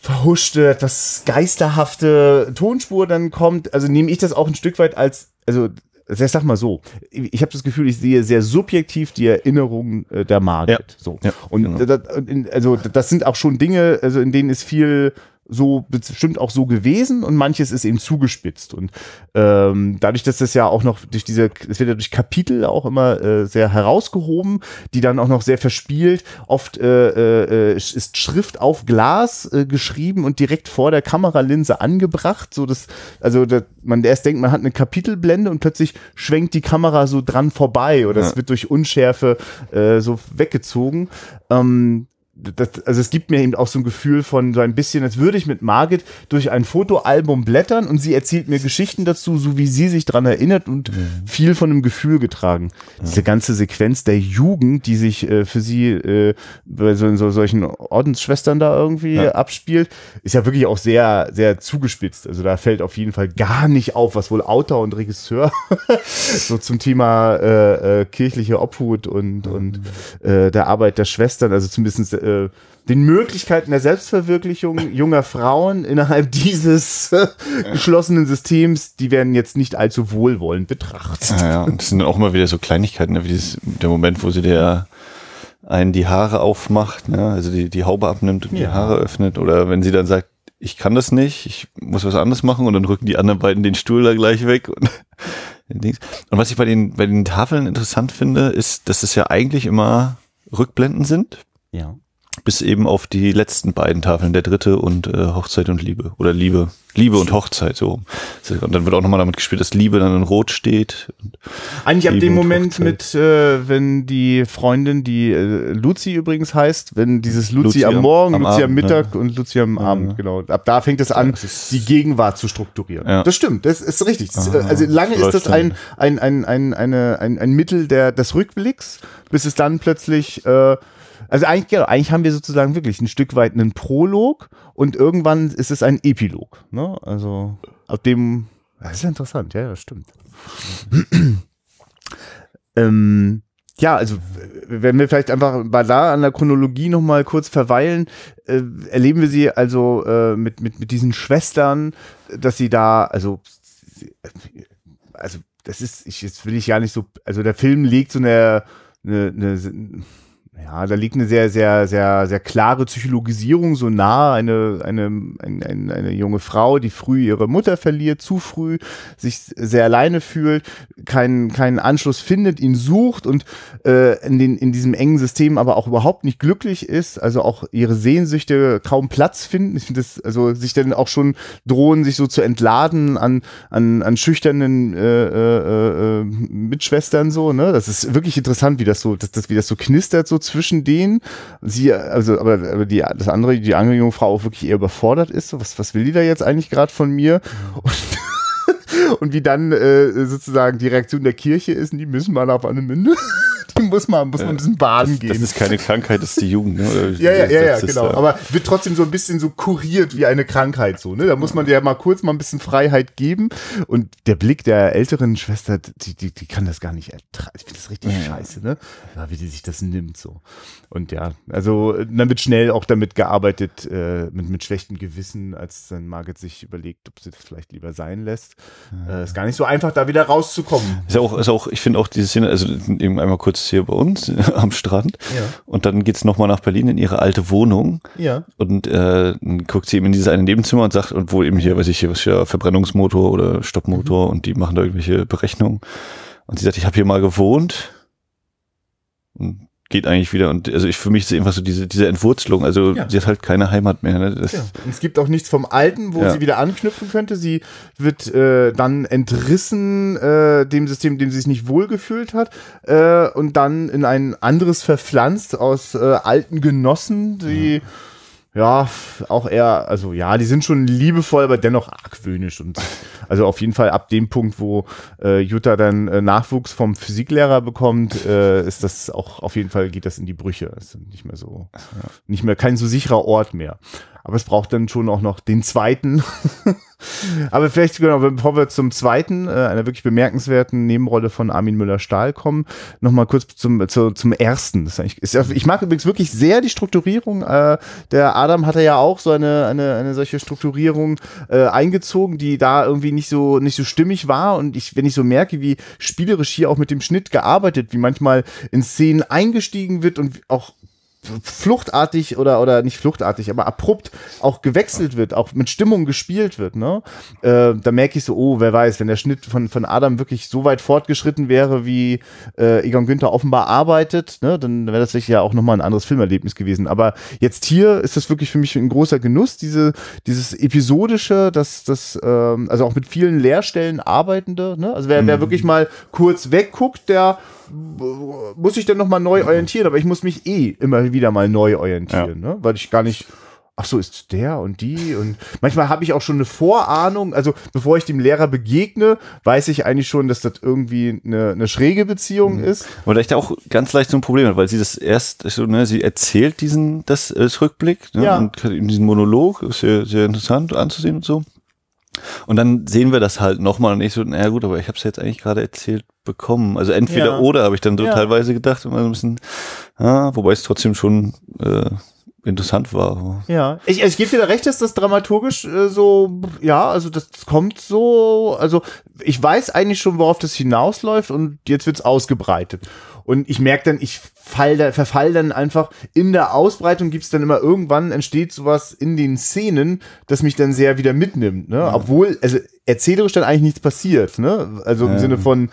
verhuschte, etwas geisterhafte Tonspur dann kommt, also nehme ich das auch ein Stück weit als, also ich sag mal so, ich habe das Gefühl, ich sehe sehr subjektiv die Erinnerungen äh, der Margit. Ja. So. Ja, und genau. das, also das sind auch schon Dinge, also in denen ist viel so bestimmt auch so gewesen und manches ist eben zugespitzt und ähm, dadurch, dass das ja auch noch durch diese, es wird ja durch Kapitel auch immer äh, sehr herausgehoben, die dann auch noch sehr verspielt. Oft äh, äh, ist Schrift auf Glas äh, geschrieben und direkt vor der Kameralinse angebracht, so dass also dass man erst denkt, man hat eine Kapitelblende und plötzlich schwenkt die Kamera so dran vorbei oder es Ja. wird durch Unschärfe äh, so weggezogen. Ähm, das, also es gibt mir eben auch so ein Gefühl von so ein bisschen, als würde ich mit Margit durch ein Fotoalbum blättern und sie erzählt mir Geschichten dazu, so wie sie sich dran erinnert und mhm. viel von einem Gefühl getragen. Ja. Diese ganze Sequenz der Jugend, die sich äh, für sie äh, bei so, so solchen Ordensschwestern da irgendwie ja. abspielt, ist ja wirklich auch sehr, sehr zugespitzt. Also da fällt auf jeden Fall gar nicht auf, was wohl Autor und Regisseur so zum Thema äh, äh, kirchliche Obhut und, und äh, der Arbeit der Schwestern, also zumindest äh, den Möglichkeiten der Selbstverwirklichung junger Frauen innerhalb dieses äh, geschlossenen Systems, die werden jetzt nicht allzu wohlwollend betrachtet. Ja, ja. und das sind auch immer wieder so Kleinigkeiten, ne, wie dieses, der Moment, wo sie der einen die Haare aufmacht, ne? also die, die Haube abnimmt und ja. die Haare öffnet, oder wenn sie dann sagt, ich kann das nicht, ich muss was anderes machen und dann rücken die anderen beiden den Stuhl da gleich weg und und was ich bei den, bei den Tafeln interessant finde, ist, dass es ja eigentlich immer Rückblenden sind. Ja bis eben auf die letzten beiden Tafeln, der dritte und äh, Hochzeit und Liebe. Oder Liebe, Liebe und Hochzeit, so. Und dann wird auch nochmal damit gespielt, dass Liebe dann in Rot steht. Eigentlich ab dem Moment mit, äh, wenn die Freundin, die äh, Luzi übrigens heißt, wenn dieses Luzi, Luzi am Morgen, am Luzi am Mittag ja. und Luzi am ja. Abend, genau. Ab da fängt es an, die Gegenwart zu strukturieren. Ja. Das stimmt, das ist richtig. Das, äh, also lange ist das ein, ein, ein, ein, eine, ein, ein Mittel der, des Rückblicks, bis es dann plötzlich äh, also eigentlich, genau, eigentlich haben wir sozusagen wirklich ein Stück weit einen Prolog und irgendwann ist es ein Epilog. Ne? Also auf dem, das ist interessant, ja, das stimmt. ähm, ja, also wenn wir vielleicht einfach mal da an der Chronologie noch mal kurz verweilen, äh, erleben wir sie also äh, mit, mit, mit diesen Schwestern, dass sie da, also, also das ist, ich, jetzt will ich ja nicht so, also der Film legt so eine, eine, eine ja, da liegt eine sehr, sehr, sehr, sehr klare Psychologisierung so nahe. Eine, eine, eine, eine junge Frau, die früh ihre Mutter verliert, zu früh, sich sehr alleine fühlt, keinen, keinen Anschluss findet, ihn sucht und äh, in, den, in diesem engen System aber auch überhaupt nicht glücklich ist, also auch ihre Sehnsüchte kaum Platz finden. Ich finde das, also sich dann auch schon drohen, sich so zu entladen an, an, an schüchternen äh, äh, äh, Mitschwestern so, ne? Das ist wirklich interessant, wie das so, dass das, wie das so knistert so zwischen denen. Sie, also, aber, aber die, das andere, die Frau auch wirklich eher überfordert ist. So, was, was will die da jetzt eigentlich gerade von mir? Und, und wie dann äh, sozusagen die Reaktion der Kirche ist, die müssen mal auf eine Münde. muss man, muss man ein bisschen baden das, gehen. Das ist keine Krankheit, das ist die Jugend. Ne? ja, ja, ja, ja, genau. Aber wird trotzdem so ein bisschen so kuriert wie eine Krankheit so. Ne? Da muss man dir ja mal kurz mal ein bisschen Freiheit geben. Und der Blick der älteren Schwester, die, die, die kann das gar nicht ertragen. Ich finde das richtig ja. scheiße, ne? Ja, wie die sich das nimmt so. Und ja, also dann wird schnell auch damit gearbeitet, äh, mit, mit schlechtem Gewissen, als dann Margit sich überlegt, ob sie das vielleicht lieber sein lässt. Ja. Äh, ist gar nicht so einfach, da wieder rauszukommen. Ist auch, ist auch ich finde auch diese Szene, also eben einmal kurz hier bei uns am Strand. Ja. Und dann geht's nochmal nach Berlin in ihre alte Wohnung. Ja. Und äh, dann guckt sie eben in dieses eine Nebenzimmer und sagt, und wo eben hier, weiß ich, hier was ja Verbrennungsmotor oder Stoppmotor mhm. und die machen da irgendwelche Berechnungen. Und sie sagt, ich habe hier mal gewohnt. Und geht eigentlich wieder. Und also ich für mich ist es einfach so diese, diese Entwurzelung. Also ja. sie hat halt keine Heimat mehr. Ne? Das ja. Und es gibt auch nichts vom Alten, wo ja. sie wieder anknüpfen könnte. Sie wird äh, dann entrissen äh, dem System, dem sie sich nicht wohlgefühlt hat, äh, und dann in ein anderes verpflanzt aus äh, alten Genossen, die ja, auch eher, also ja, die sind schon liebevoll, aber dennoch argwöhnisch und also auf jeden Fall ab dem Punkt, wo äh, Jutta dann äh, Nachwuchs vom Physiklehrer bekommt, äh, ist das auch auf jeden Fall geht das in die Brüche. Ist nicht mehr so, ja. nicht mehr kein so sicherer Ort mehr. Aber es braucht dann schon auch noch den zweiten. Aber vielleicht, genau, bevor wir zum zweiten, äh, einer wirklich bemerkenswerten Nebenrolle von Armin Müller-Stahl kommen, nochmal kurz zum, zu, zum ersten. Das ist ich mag übrigens wirklich sehr die Strukturierung. Äh, der Adam hatte ja auch so eine, eine, eine solche Strukturierung äh, eingezogen, die da irgendwie nicht so, nicht so stimmig war. Und ich, wenn ich so merke, wie spielerisch hier auch mit dem Schnitt gearbeitet, wie manchmal in Szenen eingestiegen wird und auch fluchtartig oder oder nicht fluchtartig, aber abrupt auch gewechselt wird, auch mit Stimmung gespielt wird, ne? Äh, da merke ich so, oh, wer weiß, wenn der Schnitt von von Adam wirklich so weit fortgeschritten wäre, wie äh, Egon Günther offenbar arbeitet, ne, dann wäre das sicher ja auch nochmal ein anderes Filmerlebnis gewesen. Aber jetzt hier ist das wirklich für mich ein großer Genuss, diese dieses episodische, das das ähm, also auch mit vielen Leerstellen arbeitende, ne? Also wer, mhm. wer wirklich mal kurz wegguckt, der muss ich dann nochmal neu orientieren, aber ich muss mich eh immer wieder mal neu orientieren, ne? weil ich gar nicht ach so, ist der und die und manchmal habe ich auch schon eine Vorahnung, also bevor ich dem Lehrer begegne, weiß ich eigentlich schon, dass das irgendwie eine, eine schräge Beziehung mhm. ist. Aber da auch ganz leicht so ein Problem hat, weil sie das erst, so, ne, sie erzählt diesen, das, das Rückblick ne, ja. und in diesem Monolog, ist sehr, sehr interessant anzusehen und so. Und dann sehen wir das halt nochmal und ich so, naja gut, aber ich habe es jetzt eigentlich gerade erzählt bekommen. Also entweder ja. oder habe ich dann so ja. teilweise gedacht, immer so ein bisschen, ja, wobei es trotzdem schon äh, interessant war. Ja, ich, ich gebe dir da recht, dass das dramaturgisch äh, so, ja, also das kommt so, also ich weiß eigentlich schon, worauf das hinausläuft und jetzt wird's ausgebreitet. Und ich merke dann, ich fall da, verfall dann einfach in der Ausbreitung gibt's dann immer irgendwann entsteht sowas in den Szenen, das mich dann sehr wieder mitnimmt, ne? Ja. Obwohl, also erzählerisch dann eigentlich nichts passiert, ne? Also im ja. Sinne von,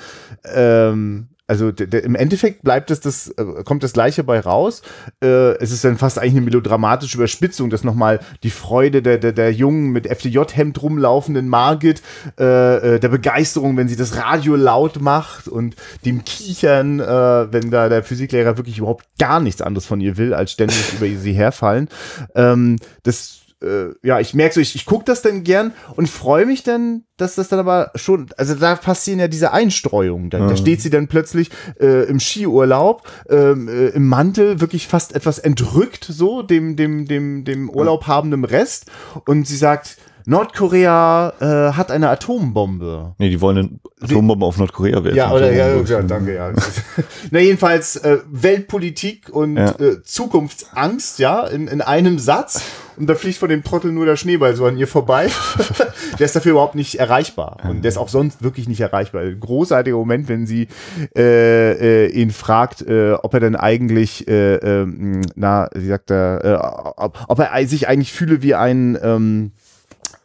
ähm, also im Endeffekt bleibt es das, äh, kommt das Gleiche bei raus. Äh, es ist dann fast eigentlich eine melodramatische Überspitzung, dass nochmal die Freude der, der, der jungen mit FDJ-Hemd rumlaufenden Margit, äh, äh, der Begeisterung, wenn sie das Radio laut macht und dem Kichern, äh, wenn da der Physiklehrer wirklich überhaupt gar nichts anderes von ihr will, als ständig über sie herfallen. Ähm, das äh, ja, ich merke so, ich, ich gucke das dann gern und freue mich dann, dass das dann aber schon, also da passieren ja diese Einstreuungen. Da, mhm. da steht sie dann plötzlich äh, im Skiurlaub, ähm, äh, im Mantel, wirklich fast etwas entrückt, so dem, dem, dem, dem Urlaub habenden Rest. Und sie sagt, Nordkorea äh, hat eine Atombombe. Nee, die wollen eine Atombombe auf Nordkorea werfen. Ja, oder, ja, ja, danke, ja. Na, jedenfalls äh, Weltpolitik und ja. äh, Zukunftsangst, ja, in, in einem Satz. Und da fliegt von dem Trottel nur der Schneeball so an ihr vorbei. der ist dafür überhaupt nicht erreichbar. Und der ist auch sonst wirklich nicht erreichbar. Ein großartiger Moment, wenn sie äh, äh, ihn fragt, äh, ob er denn eigentlich, äh, äh, na, wie sagt er, äh, ob, ob er sich eigentlich fühle wie ein ähm,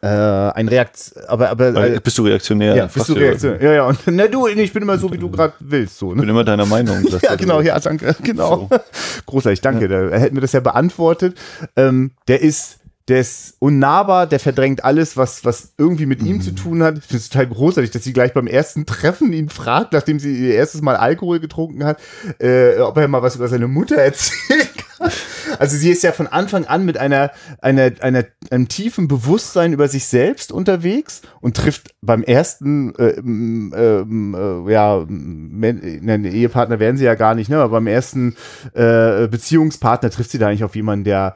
äh, ein Reakt, aber aber äh, bist du reaktionär? Ja, bist du reaktionär? Ja, ja. Und ne, du, ich bin immer so, wie du gerade willst, so. Ne? Ich bin immer deiner Meinung. ja, genau. Ja, danke. Genau. So. Großartig, danke. Ja. Er hätte mir das ja beantwortet. Ähm, der ist der ist unnahbar, der verdrängt alles, was, was irgendwie mit mhm. ihm zu tun hat. Ich finde es total großartig, dass sie gleich beim ersten Treffen ihn fragt, nachdem sie ihr erstes Mal Alkohol getrunken hat, äh, ob er mal was über seine Mutter erzählen kann. Also sie ist ja von Anfang an mit einer, einer, einer, einem tiefen Bewusstsein über sich selbst unterwegs und trifft beim ersten, äh, äh, äh, ja, ne, Ehepartner werden sie ja gar nicht, ne, aber beim ersten äh, Beziehungspartner trifft sie da eigentlich auf jemanden, der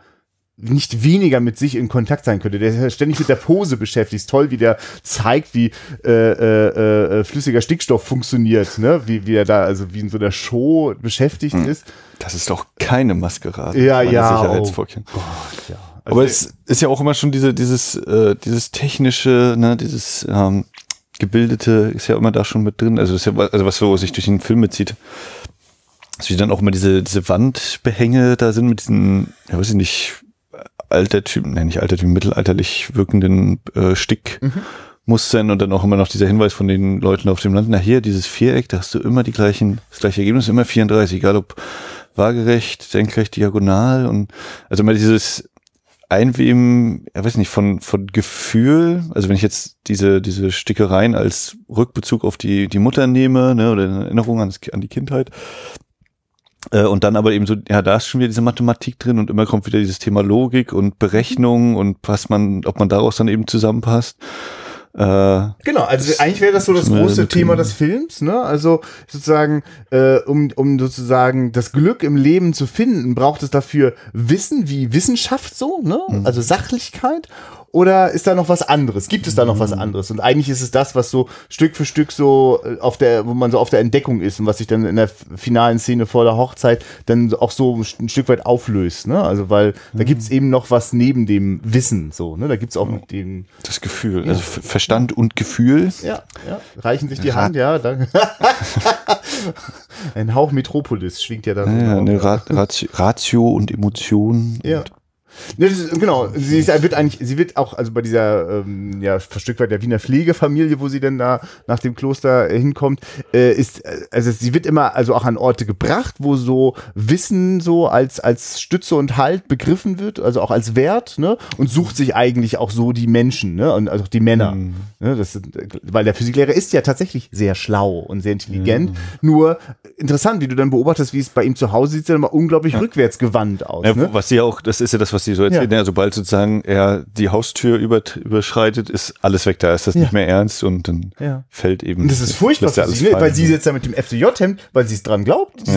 nicht weniger mit sich in Kontakt sein könnte. Der ist ständig mit der Pose beschäftigt. Ist toll, wie der zeigt, wie äh, äh, äh, flüssiger Stickstoff funktioniert, ne? Wie, wie er da, also wie in so einer Show beschäftigt hm. ist. Das ist doch keine Maskerade. Ja, ja. Sicherheitsvorkehrung. Oh Gott, ja. Also Aber es ist ja auch immer schon diese, dieses, äh, dieses technische, ne, dieses ähm, gebildete ist ja immer da schon mit drin. Also das ist ja, also was so sich durch den Film mitzieht. Dass wie dann auch immer diese, diese Wandbehänge da sind mit diesen, ja weiß ich nicht, altertümlichen, nenne ich altertümlichen, mittelalterlich wirkenden äh, Stickmustern mhm. und dann auch immer noch dieser Hinweis von den Leuten auf dem Land. Na hier, dieses Viereck, da hast du immer die gleichen, das gleiche Ergebnis, immer 34, egal ob waagerecht, senkrecht, diagonal und also immer dieses Einweben, ja weiß nicht, von, von Gefühl, also wenn ich jetzt diese, diese Stickereien als Rückbezug auf die, die Mutter nehme, ne, oder in Erinnerung an, an die Kindheit, und dann aber eben so, ja, da ist schon wieder diese Mathematik drin und immer kommt wieder dieses Thema Logik und Berechnung und was man, ob man daraus dann eben zusammenpasst. Äh, genau, also eigentlich wäre das so das große Thema des Films, ne? Also sozusagen, äh, um, um sozusagen das Glück im Leben zu finden, braucht es dafür Wissen wie Wissenschaft so, ne? Mhm. Also Sachlichkeit oder ist da noch was anderes? Gibt es da noch was anderes? Und eigentlich ist es das, was so Stück für Stück so äh, auf der, wo man so auf der Entdeckung ist und was sich dann in der finalen Szene vor der Hochzeit dann auch so ein Stück weit auflöst, ne? Also, weil da gibt's eben noch was neben dem Wissen, so, ne? Da gibt's auch mit dem. Das Gefühl, also Verstand und Gefühl. Ja, ja. Reichen sich die Rat Hand, ja, danke. ein Hauch Metropolis schwingt ja da so. Ja, eine Rat Ratio und Emotion. Ja. Ne, das ist, genau, sie ist, wird eigentlich, sie wird auch, also bei dieser, ähm, ja, Stück weit der Wiener Pflegefamilie, wo sie denn da nach dem Kloster äh, hinkommt, äh, ist, äh, also sie wird immer, also auch an Orte gebracht, wo so Wissen so als, als Stütze und Halt begriffen wird, also auch als Wert, ne, und sucht sich eigentlich auch so die Menschen, ne, und also die Männer, mhm. ne, das weil der Physiklehrer ist ja tatsächlich sehr schlau und sehr intelligent, mhm. nur interessant, wie du dann beobachtest, wie es bei ihm zu Hause sieht, dann immer unglaublich ja. rückwärtsgewandt aus, ja, ne? Was sie auch, das ist ja das, was sie so erzählen, ja. ja, sobald sozusagen er die Haustür über, überschreitet, ist alles weg, da ist das ja. nicht mehr ernst und dann fällt eben. Und das ist furchtbar für sie, ne? weil sie jetzt da mit dem FDJ-Hemd, weil sie es dran glaubt.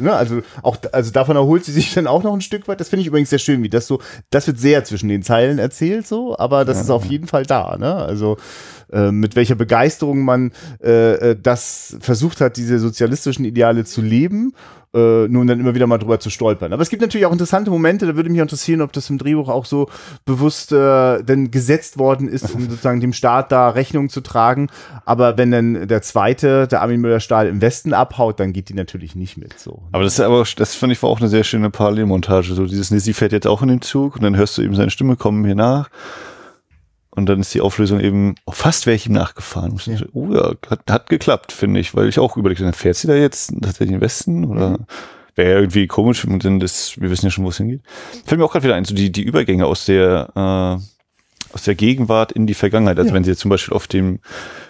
Ne? Also auch, also davon erholt sie sich dann auch noch ein Stück weit. Das finde ich übrigens sehr schön, wie das so, das wird sehr zwischen den Zeilen erzählt, so, aber das ist auf jeden Fall da, ne? Also, äh, mit welcher Begeisterung man äh, äh, das versucht hat, diese sozialistischen Ideale zu leben äh, nun dann immer wieder mal drüber zu stolpern. Aber es gibt natürlich auch interessante Momente, da würde mich interessieren, ob das im Drehbuch auch so bewusst äh, denn gesetzt worden ist, um sozusagen dem Staat da Rechnung zu tragen. Aber wenn dann der zweite, der Armin Müller-Stahl im Westen abhaut, dann geht die natürlich nicht mit. So. Aber das ist aber, das fand ich war auch eine sehr schöne Parallelmontage. So dieses, sie fährt jetzt auch in den Zug und dann hörst du eben seine Stimme kommen hier nach. Und dann ist die Auflösung eben, oh, fast wäre ich ihm nachgefahren. Ja. Oh ja, hat, hat geklappt, finde ich, weil ich auch überlegt habe, fährt sie da jetzt tatsächlich den Westen oder mhm. wäre ja irgendwie komisch, denn das, wir wissen ja schon, wo es hingeht. Fällt mir auch gerade wieder ein, so die, die Übergänge aus der, äh, aus der Gegenwart in die Vergangenheit. Also ja. wenn sie jetzt zum Beispiel auf dem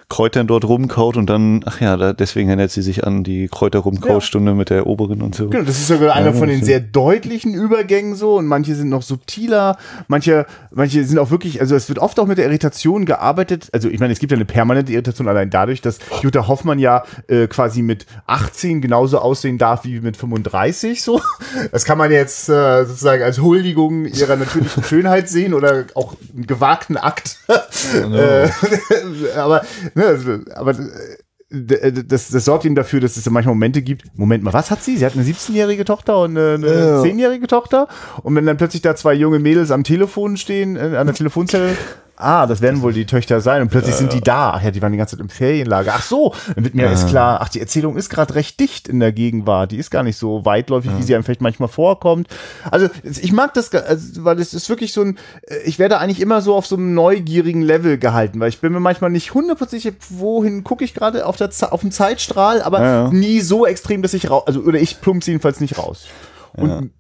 Kräutern dort rumkaut und dann, ach ja, da, deswegen erinnert sie sich an die Kräuter rumkautstunde ja. mit der Oberen und so. Genau, das ist sogar einer von den sehr deutlichen Übergängen so und manche sind noch subtiler, manche, manche sind auch wirklich, also es wird oft auch mit der Irritation gearbeitet. Also ich meine, es gibt ja eine permanente Irritation allein dadurch, dass Jutta Hoffmann ja äh, quasi mit 18 genauso aussehen darf wie mit 35 so. Das kann man jetzt äh, sozusagen als Huldigung ihrer natürlichen Schönheit sehen oder auch einen gewagten Akt. Genau. äh, aber also, aber äh, das, das sorgt ihm dafür, dass es ja manchmal Momente gibt. Moment mal, was hat sie? Sie hat eine 17-jährige Tochter und eine, eine ja. 10-jährige Tochter. Und wenn dann plötzlich da zwei junge Mädels am Telefon stehen, äh, an der Telefonzelle, ah, das werden wohl die Töchter sein. Und plötzlich ja, sind die da. Ach ja, die waren die ganze Zeit im Ferienlager. Ach so, dann wird mir ja. ist klar, ach, die Erzählung ist gerade recht dicht in der Gegenwart. Die ist gar nicht so weitläufig, ja. wie sie einem vielleicht manchmal vorkommt. Also ich mag das, also, weil es ist wirklich so ein, äh, ich werde eigentlich immer so auf so einem neugierigen Level gehalten, weil ich bin mir manchmal nicht hundertprozentig, wohin gucke ich gerade auf, der, auf dem Zeitstrahl, aber nie so extrem, dass ich raus, also oder ich plump's jedenfalls nicht raus. Und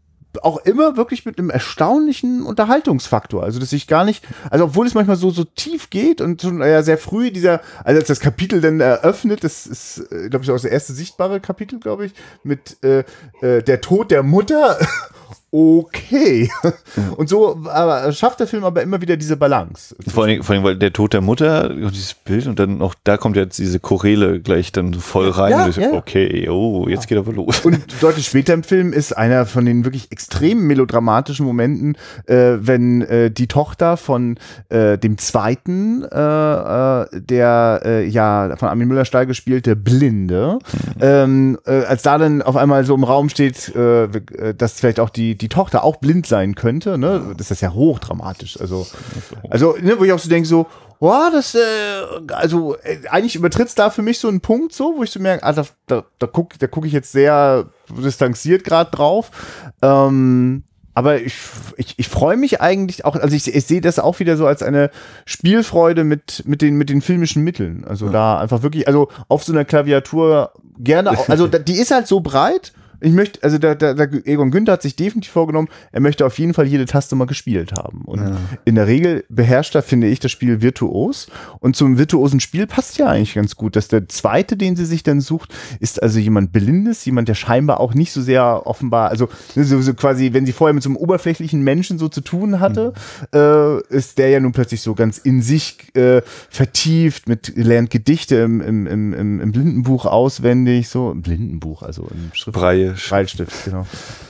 auch immer wirklich mit einem erstaunlichen Unterhaltungsfaktor. Also, dass ich gar nicht, also obwohl es manchmal so, so tief geht und schon ja sehr früh dieser, also als das Kapitel dann eröffnet, das ist, äh, glaube ich, auch das erste sichtbare Kapitel, glaube ich, mit äh, äh, der Tod der Mutter okay. Und so aber schafft der Film aber immer wieder diese Balance. Vor allem, vor allem weil der Tod der Mutter, dieses Bild und dann auch da kommt jetzt diese Choräle gleich dann voll rein. Ja, ja. Okay, oh, jetzt geht aber los. Und deutlich später im Film ist einer von den wirklich extrem melodramatischen Momenten, äh, wenn äh, die Tochter von äh, dem zweiten, äh, äh, der äh, ja von Armin Müller-Stahl gespielte Blinde, mhm. ähm, äh, als da dann auf einmal so im Raum steht, dass vielleicht auch die, die die Tochter auch blind sein könnte, ne, das ist ja hochdramatisch. Also, also ne, wo ich auch so denke, so, boah, das, äh, also äh, eigentlich übertritt da für mich so einen Punkt, so, wo ich so merke, ah, da, da, da gucke da guck ich jetzt sehr distanziert gerade drauf. Ähm, aber ich, ich, ich freue mich eigentlich auch, also ich, ich sehe das auch wieder so als eine Spielfreude mit, mit, den, mit den filmischen Mitteln. Also ja. da einfach wirklich, also auf so einer Klaviatur gerne, also die ist halt so breit ich möchte, also der, der, der Egon Günther hat sich definitiv vorgenommen, er möchte auf jeden Fall jede Taste mal gespielt haben. Und ja. in der Regel beherrscht er, finde ich, das Spiel virtuos. Und zum virtuosen Spiel passt ja eigentlich ganz gut, dass der zweite, den sie sich dann sucht, ist also jemand Blindes, jemand, der scheinbar auch nicht so sehr offenbar, also so, so quasi, wenn sie vorher mit so einem oberflächlichen Menschen so zu tun hatte, mhm. äh, ist der ja nun plötzlich so ganz in sich äh, vertieft, mit lernt Gedichte im, im, im, im Blindenbuch auswendig, so im Blindenbuch, also im Schrift. Breie Breilstift, genau,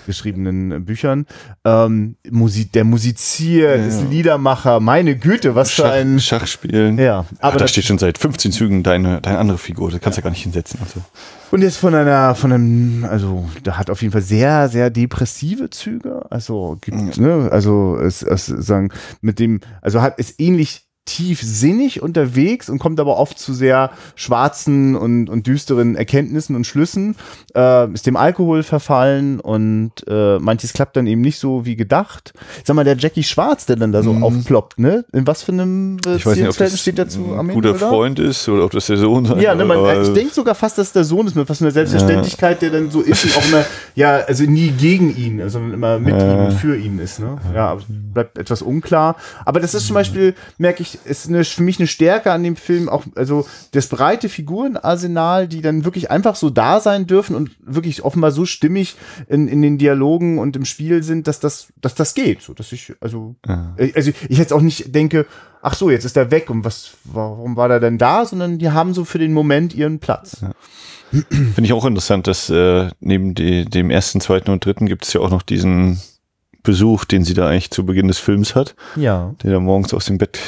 geschriebenen Büchern. Ähm, Musik, der Musizier, ja. ist Liedermacher, meine Güte, was Schach, für ein Schachspielen. Ja, aber Ach, da steht schon seit 15 Zügen deine, deine andere Figur, da kannst du ja gar nicht hinsetzen. Also. Und jetzt von einer, von einem, also da hat auf jeden Fall sehr, sehr depressive Züge. Also gibt, ja. ne, also es, es sagen mit dem, also hat es ähnlich tiefsinnig unterwegs und kommt aber oft zu sehr schwarzen und, und düsteren Erkenntnissen und Schlüssen, äh, ist dem Alkohol verfallen und äh, manches klappt dann eben nicht so wie gedacht. Sag mal, der Jackie Schwarz, der dann da so Mhm. aufploppt, ne? In was für einem äh, Ich weiß nicht, ob Beziehungsverhältnis das steht dazu am guter oder? Freund ist oder ob das der Sohn sein Ja, ne, man, ich denke sogar fast, dass der Sohn ist, mit was für einer Selbstverständlichkeit der dann so ist und auch immer, ja, also nie gegen ihn, sondern immer mit Ja. ihm und für ihn ist. Ne? Ja, bleibt etwas unklar. Aber das ist zum Beispiel, merke ich, ist eine, für mich eine Stärke an dem Film, auch also das breite Figurenarsenal, die dann wirklich einfach so da sein dürfen und wirklich offenbar so stimmig in, in den Dialogen und im Spiel sind, dass das, dass das geht. So, dass ich, also, Ja. äh, also ich jetzt auch nicht denke, ach so, jetzt ist er weg und was, warum war er denn da, sondern die haben so für den Moment ihren Platz. Finde ich auch interessant, dass äh, neben die, dem ersten, zweiten und dritten gibt es ja auch noch diesen Besuch, den sie da eigentlich zu Beginn des Films hat, Ja. der da morgens aus dem Bett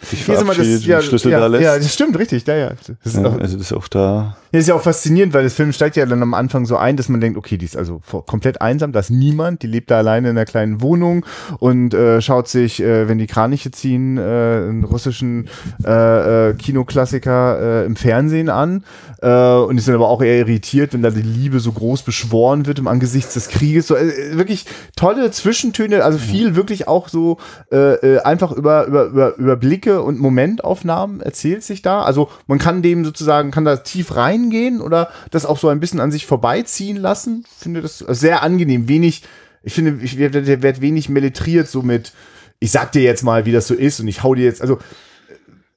wir verabschiedet das, ja, Schlüssel ja, da lässt. ja, das stimmt, richtig, ja, ja. Das ist, Ja, auch, also das ist auch da. das ist ja auch faszinierend, weil das Film steigt ja dann am Anfang so ein, dass man denkt, okay, die ist also komplett einsam, da ist niemand, die lebt da alleine in einer kleinen Wohnung und äh, schaut sich, äh, wenn die Kraniche ziehen, äh, einen russischen äh, äh, Kinoklassiker äh, im Fernsehen an äh, und ist dann aber auch eher irritiert, wenn da die Liebe so groß beschworen wird im Angesicht des Krieges. So, äh, wirklich tolle Zwischentöne, also viel wirklich auch so äh, äh, einfach über, über, über, über Blicke und Momentaufnahmen erzählt sich da. Also man kann dem sozusagen, kann da tief reingehen oder das auch so ein bisschen an sich vorbeiziehen lassen. Finde das sehr angenehm. Wenig, ich finde, ich werde werd, wenig melitriert, so mit, ich sag dir jetzt mal, wie das so ist und ich hau dir jetzt, also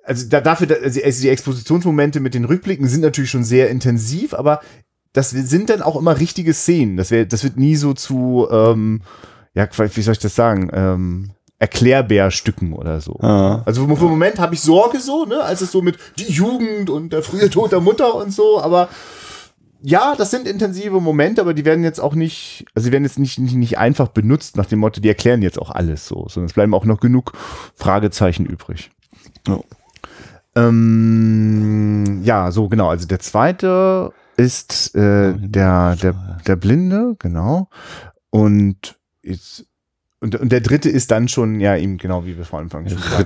also da, dafür, da- also die Expositionsmomente mit den Rückblicken sind natürlich schon sehr intensiv, aber das sind dann auch immer richtige Szenen. Das, wär, das wird nie so zu, ähm, ja, wie soll ich das sagen, ähm, Erklärbärstücken oder so. Ah. Also für den Moment habe ich Sorge so, ne, als es so mit die Jugend und der frühe Tod der Mutter und so, aber ja, das sind intensive Momente, aber die werden jetzt auch nicht, also die werden jetzt nicht, nicht, nicht einfach benutzt nach dem Motto, die erklären jetzt auch alles so, sondern es bleiben auch noch genug Fragezeichen übrig. Ja. Ähm, ja, so genau. Also der zweite ist äh, der, der, der Blinde, genau. Und ist, und, und der dritte ist dann schon, ja, eben genau wie wir vor Anfang schon gesagt haben.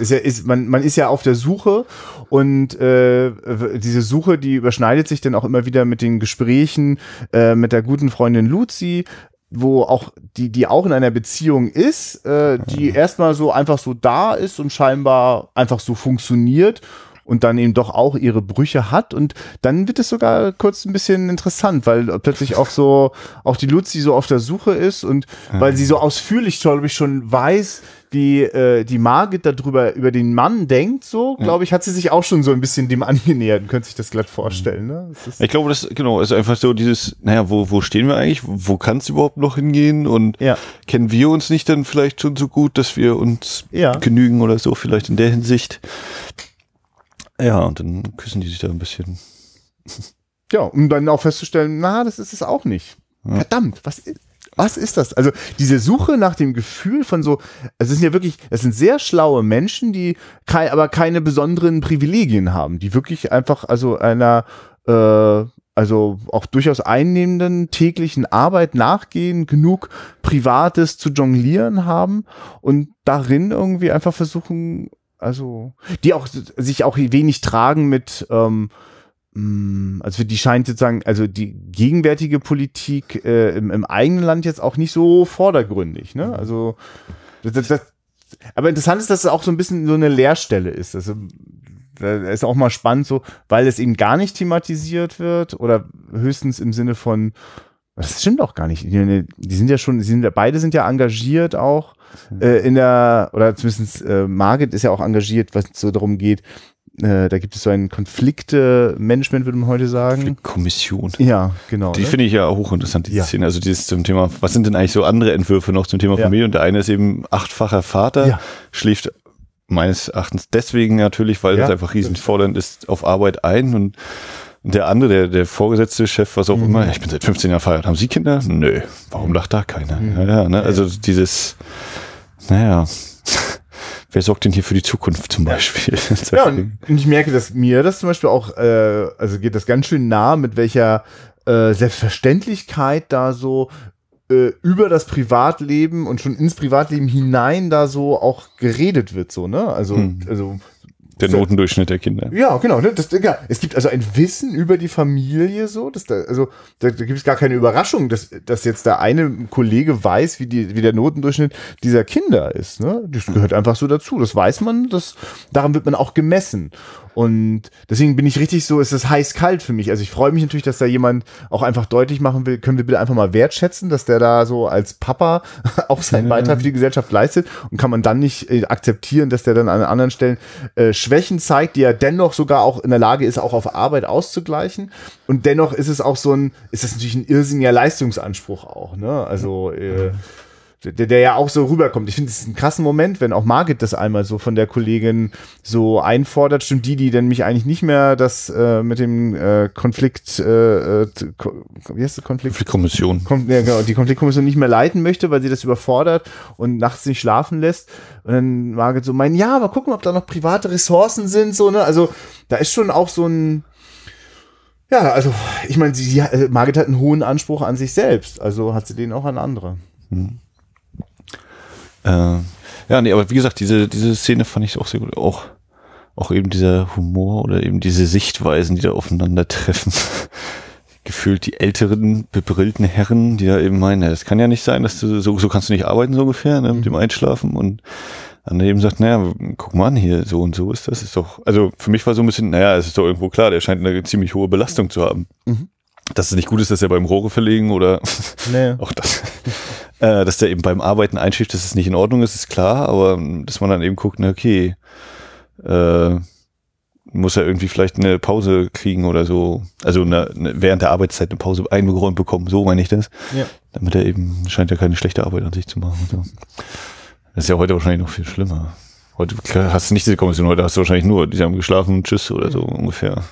Ist ja, ist, man, man ist ja auf der Suche und äh, diese Suche, die überschneidet sich dann auch immer wieder mit den Gesprächen äh, mit der guten Freundin Luzi, wo auch die die auch in einer Beziehung ist, äh, die erstmal so einfach so da ist und scheinbar einfach so funktioniert und dann eben doch auch ihre Brüche hat und dann wird es sogar kurz ein bisschen interessant, weil plötzlich auch so auch die Luzi so auf der Suche ist und weil sie so ausführlich glaube ich schon weiß, wie äh, die Margit darüber über den Mann denkt, so glaube ich, hat sie sich auch schon so ein bisschen dem angenähert und könnte sich das glatt vorstellen, ne? Das Ich glaube, das genau ist einfach so dieses, naja, wo, wo stehen wir eigentlich? Wo kann es überhaupt noch hingehen? Und Ja. kennen wir uns nicht dann vielleicht schon so gut, dass wir uns Ja. genügen oder so, vielleicht in der Hinsicht. Ja, und dann küssen die sich da ein bisschen. Ja, um dann auch festzustellen, na, das ist es auch nicht. Verdammt, was ist, was ist das? Also diese Suche nach dem Gefühl von so, es sind ja wirklich, es sind sehr schlaue Menschen, die kei, aber keine besonderen Privilegien haben, die wirklich einfach also einer äh, also auch durchaus einnehmenden täglichen Arbeit nachgehen, genug Privates zu jonglieren haben und darin irgendwie einfach versuchen, also die auch sich auch wenig tragen mit ähm, mh, also die scheint sozusagen, also die gegenwärtige Politik äh, im, im eigenen Land jetzt auch nicht so vordergründig, ne? Also das, das, aber interessant ist, dass es auch so ein bisschen so eine Leerstelle ist. Also da ist auch mal spannend so, weil es eben gar nicht thematisiert wird oder höchstens im Sinne von das stimmt auch gar nicht. Die, die sind ja schon, sind beide sind ja engagiert auch äh, in der, oder zumindest äh, Margit ist ja auch engagiert, was so darum geht, äh, da gibt es so ein Konflikte-Management, würde man heute sagen. Kommission. Ja, genau. Die ne? finde ich ja hochinteressant, diese Ja. Szene. Also dieses zum Thema, was sind denn eigentlich so andere Entwürfe noch zum Thema Ja. Familie? Und der eine ist eben achtfacher Vater, Ja. schläft meines Erachtens deswegen natürlich, weil das einfach riesenfordernd ist, auf Arbeit ein und der andere, der, der vorgesetzte Chef, was auch Mhm. immer, ich bin seit 15 Jahren verheiratet. Haben Sie Kinder? Nö. Warum lacht da keiner? Mhm. Ja, ja, ne? Also dieses, naja, wer sorgt denn hier für die Zukunft zum Beispiel? Ja, und ich merke, dass mir das zum Beispiel auch, äh, also geht das ganz schön nah, mit welcher äh, Selbstverständlichkeit da so äh, über das Privatleben und schon ins Privatleben hinein da so auch geredet wird, so, ne? Also, Hm. also Der Notendurchschnitt der Kinder. ja, genau. Ne? Das, ja, es gibt also ein Wissen über die Familie so, dass da, also da, da gibt es gar keine Überraschung, dass, dass jetzt der eine Kollege weiß, wie, die, wie der Notendurchschnitt dieser Kinder ist. Ne? Das gehört einfach so dazu. Das weiß man, das, daran wird man auch gemessen. Und deswegen bin ich richtig so, es ist heiß-kalt für mich. Also ich freue mich natürlich, dass da jemand auch einfach deutlich machen will, können wir bitte einfach mal wertschätzen, dass der da so als Papa auch seinen Beitrag für die Gesellschaft leistet und kann man dann nicht äh, akzeptieren, dass der dann an anderen Stellen äh, Schwächen zeigt, die er dennoch sogar auch in der Lage ist, auch auf Arbeit auszugleichen. Und dennoch ist es auch so ein, ist das natürlich ein irrsinniger Leistungsanspruch auch, ne? Also äh, der, der ja auch so rüberkommt. Ich finde, es ist ein krassen Moment, wenn auch Margit das einmal so von der Kollegin so einfordert. Stimmt die, die denn mich eigentlich nicht mehr das äh, mit dem äh, Konflikt, äh, äh, ko- wie heißt der Konflikt? Die Kommission. Kom ja, genau, die Konfliktkommission nicht mehr leiten möchte, weil sie das überfordert und nachts nicht schlafen lässt. Und dann Margit so meinen, ja, aber gucken, ob da noch private Ressourcen sind, so, ne? Also, da ist schon auch so ein, ja, also, ich meine, sie, sie, äh, Margit hat einen hohen Anspruch an sich selbst, also hat sie den auch an andere. Äh, ja, nee, aber wie gesagt, diese, diese Szene fand ich auch sehr gut. Auch, auch eben dieser Humor oder eben diese Sichtweisen, die da aufeinandertreffen. Gefühlt die älteren, bebrillten Herren, die da eben meinen, das kann ja nicht sein, dass du, so, so kannst du nicht arbeiten, so ungefähr, ne, mit dem Einschlafen. Und dann eben sagt, naja, guck mal an hier, so und so ist das. Ist doch, also für mich war so ein bisschen, naja, es ist doch irgendwo klar, der scheint eine ziemlich hohe Belastung zu haben. Mhm. Dass es nicht gut ist, dass er beim Rohre verlegen oder Nee. auch das. äh, dass der eben beim Arbeiten einschläft, dass es nicht in Ordnung ist, ist klar, aber ähm, dass man dann eben guckt, na okay, äh, muss er irgendwie vielleicht eine Pause kriegen oder so. Also eine, eine, während der Arbeitszeit eine Pause eingeräumt bekommen, so meine ich das. Ja. Damit er eben, scheint er keine schlechte Arbeit an sich zu machen. So. Das ist ja heute wahrscheinlich noch viel schlimmer. Heute hast du nicht diese Kommission, heute hast du wahrscheinlich nur, die haben geschlafen, tschüss oder so ungefähr.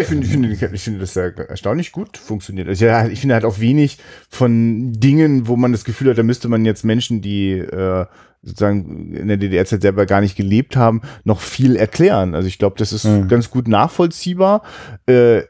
Ich finde, ich finde, ich finde das ja erstaunlich gut funktioniert. Also ja, ich finde halt auch wenig von Dingen, wo man das Gefühl hat, da müsste man jetzt Menschen, die äh, sozusagen in der DDR-Zeit selber gar nicht gelebt haben, noch viel erklären. Also ich glaube, das ist Mhm. ganz gut nachvollziehbar. Äh,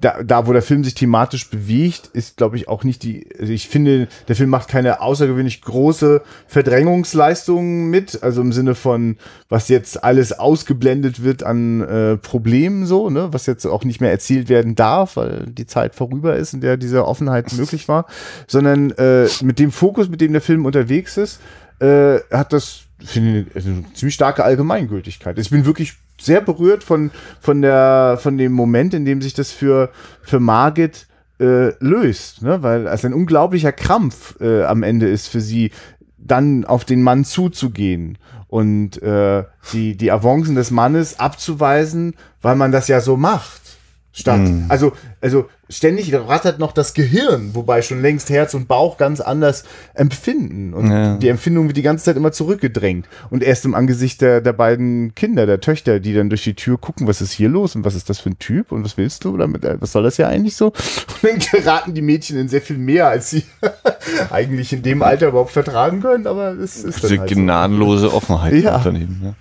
da, da, wo der Film sich thematisch bewegt, ist, glaube ich, auch nicht die, also ich finde, der Film macht keine außergewöhnlich große Verdrängungsleistungen mit, also im Sinne von, was jetzt alles ausgeblendet wird an äh, Problemen so, ne, was jetzt auch nicht mehr erzählt werden darf, weil die Zeit vorüber ist, in der diese Offenheit möglich war, sondern äh, mit dem Fokus, mit dem der Film unterwegs ist, äh, hat das finde eine ziemlich starke Allgemeingültigkeit. Ich bin wirklich sehr berührt von, von, der, von dem Moment, in dem sich das für, für Margit äh, löst, ne? weil es ein unglaublicher Krampf äh, am Ende ist für sie, dann auf den Mann zuzugehen und äh, die, die Avancen des Mannes abzuweisen, weil man das ja so macht. Statt, also, also ständig rattert noch das Gehirn, wobei schon längst Herz und Bauch ganz anders empfinden. Und Ja. die Empfindung wird die ganze Zeit immer zurückgedrängt. Und erst im Angesicht der, der beiden Kinder, der Töchter, die dann durch die Tür gucken, was ist hier los und was ist das für ein Typ und was willst du damit, äh, was soll das ja eigentlich so? Und dann geraten die Mädchen in sehr viel mehr, als sie eigentlich in dem Alter überhaupt vertragen können, aber es ist Diese halt so. gnadenlose Offenheit Ja. daneben. Ja.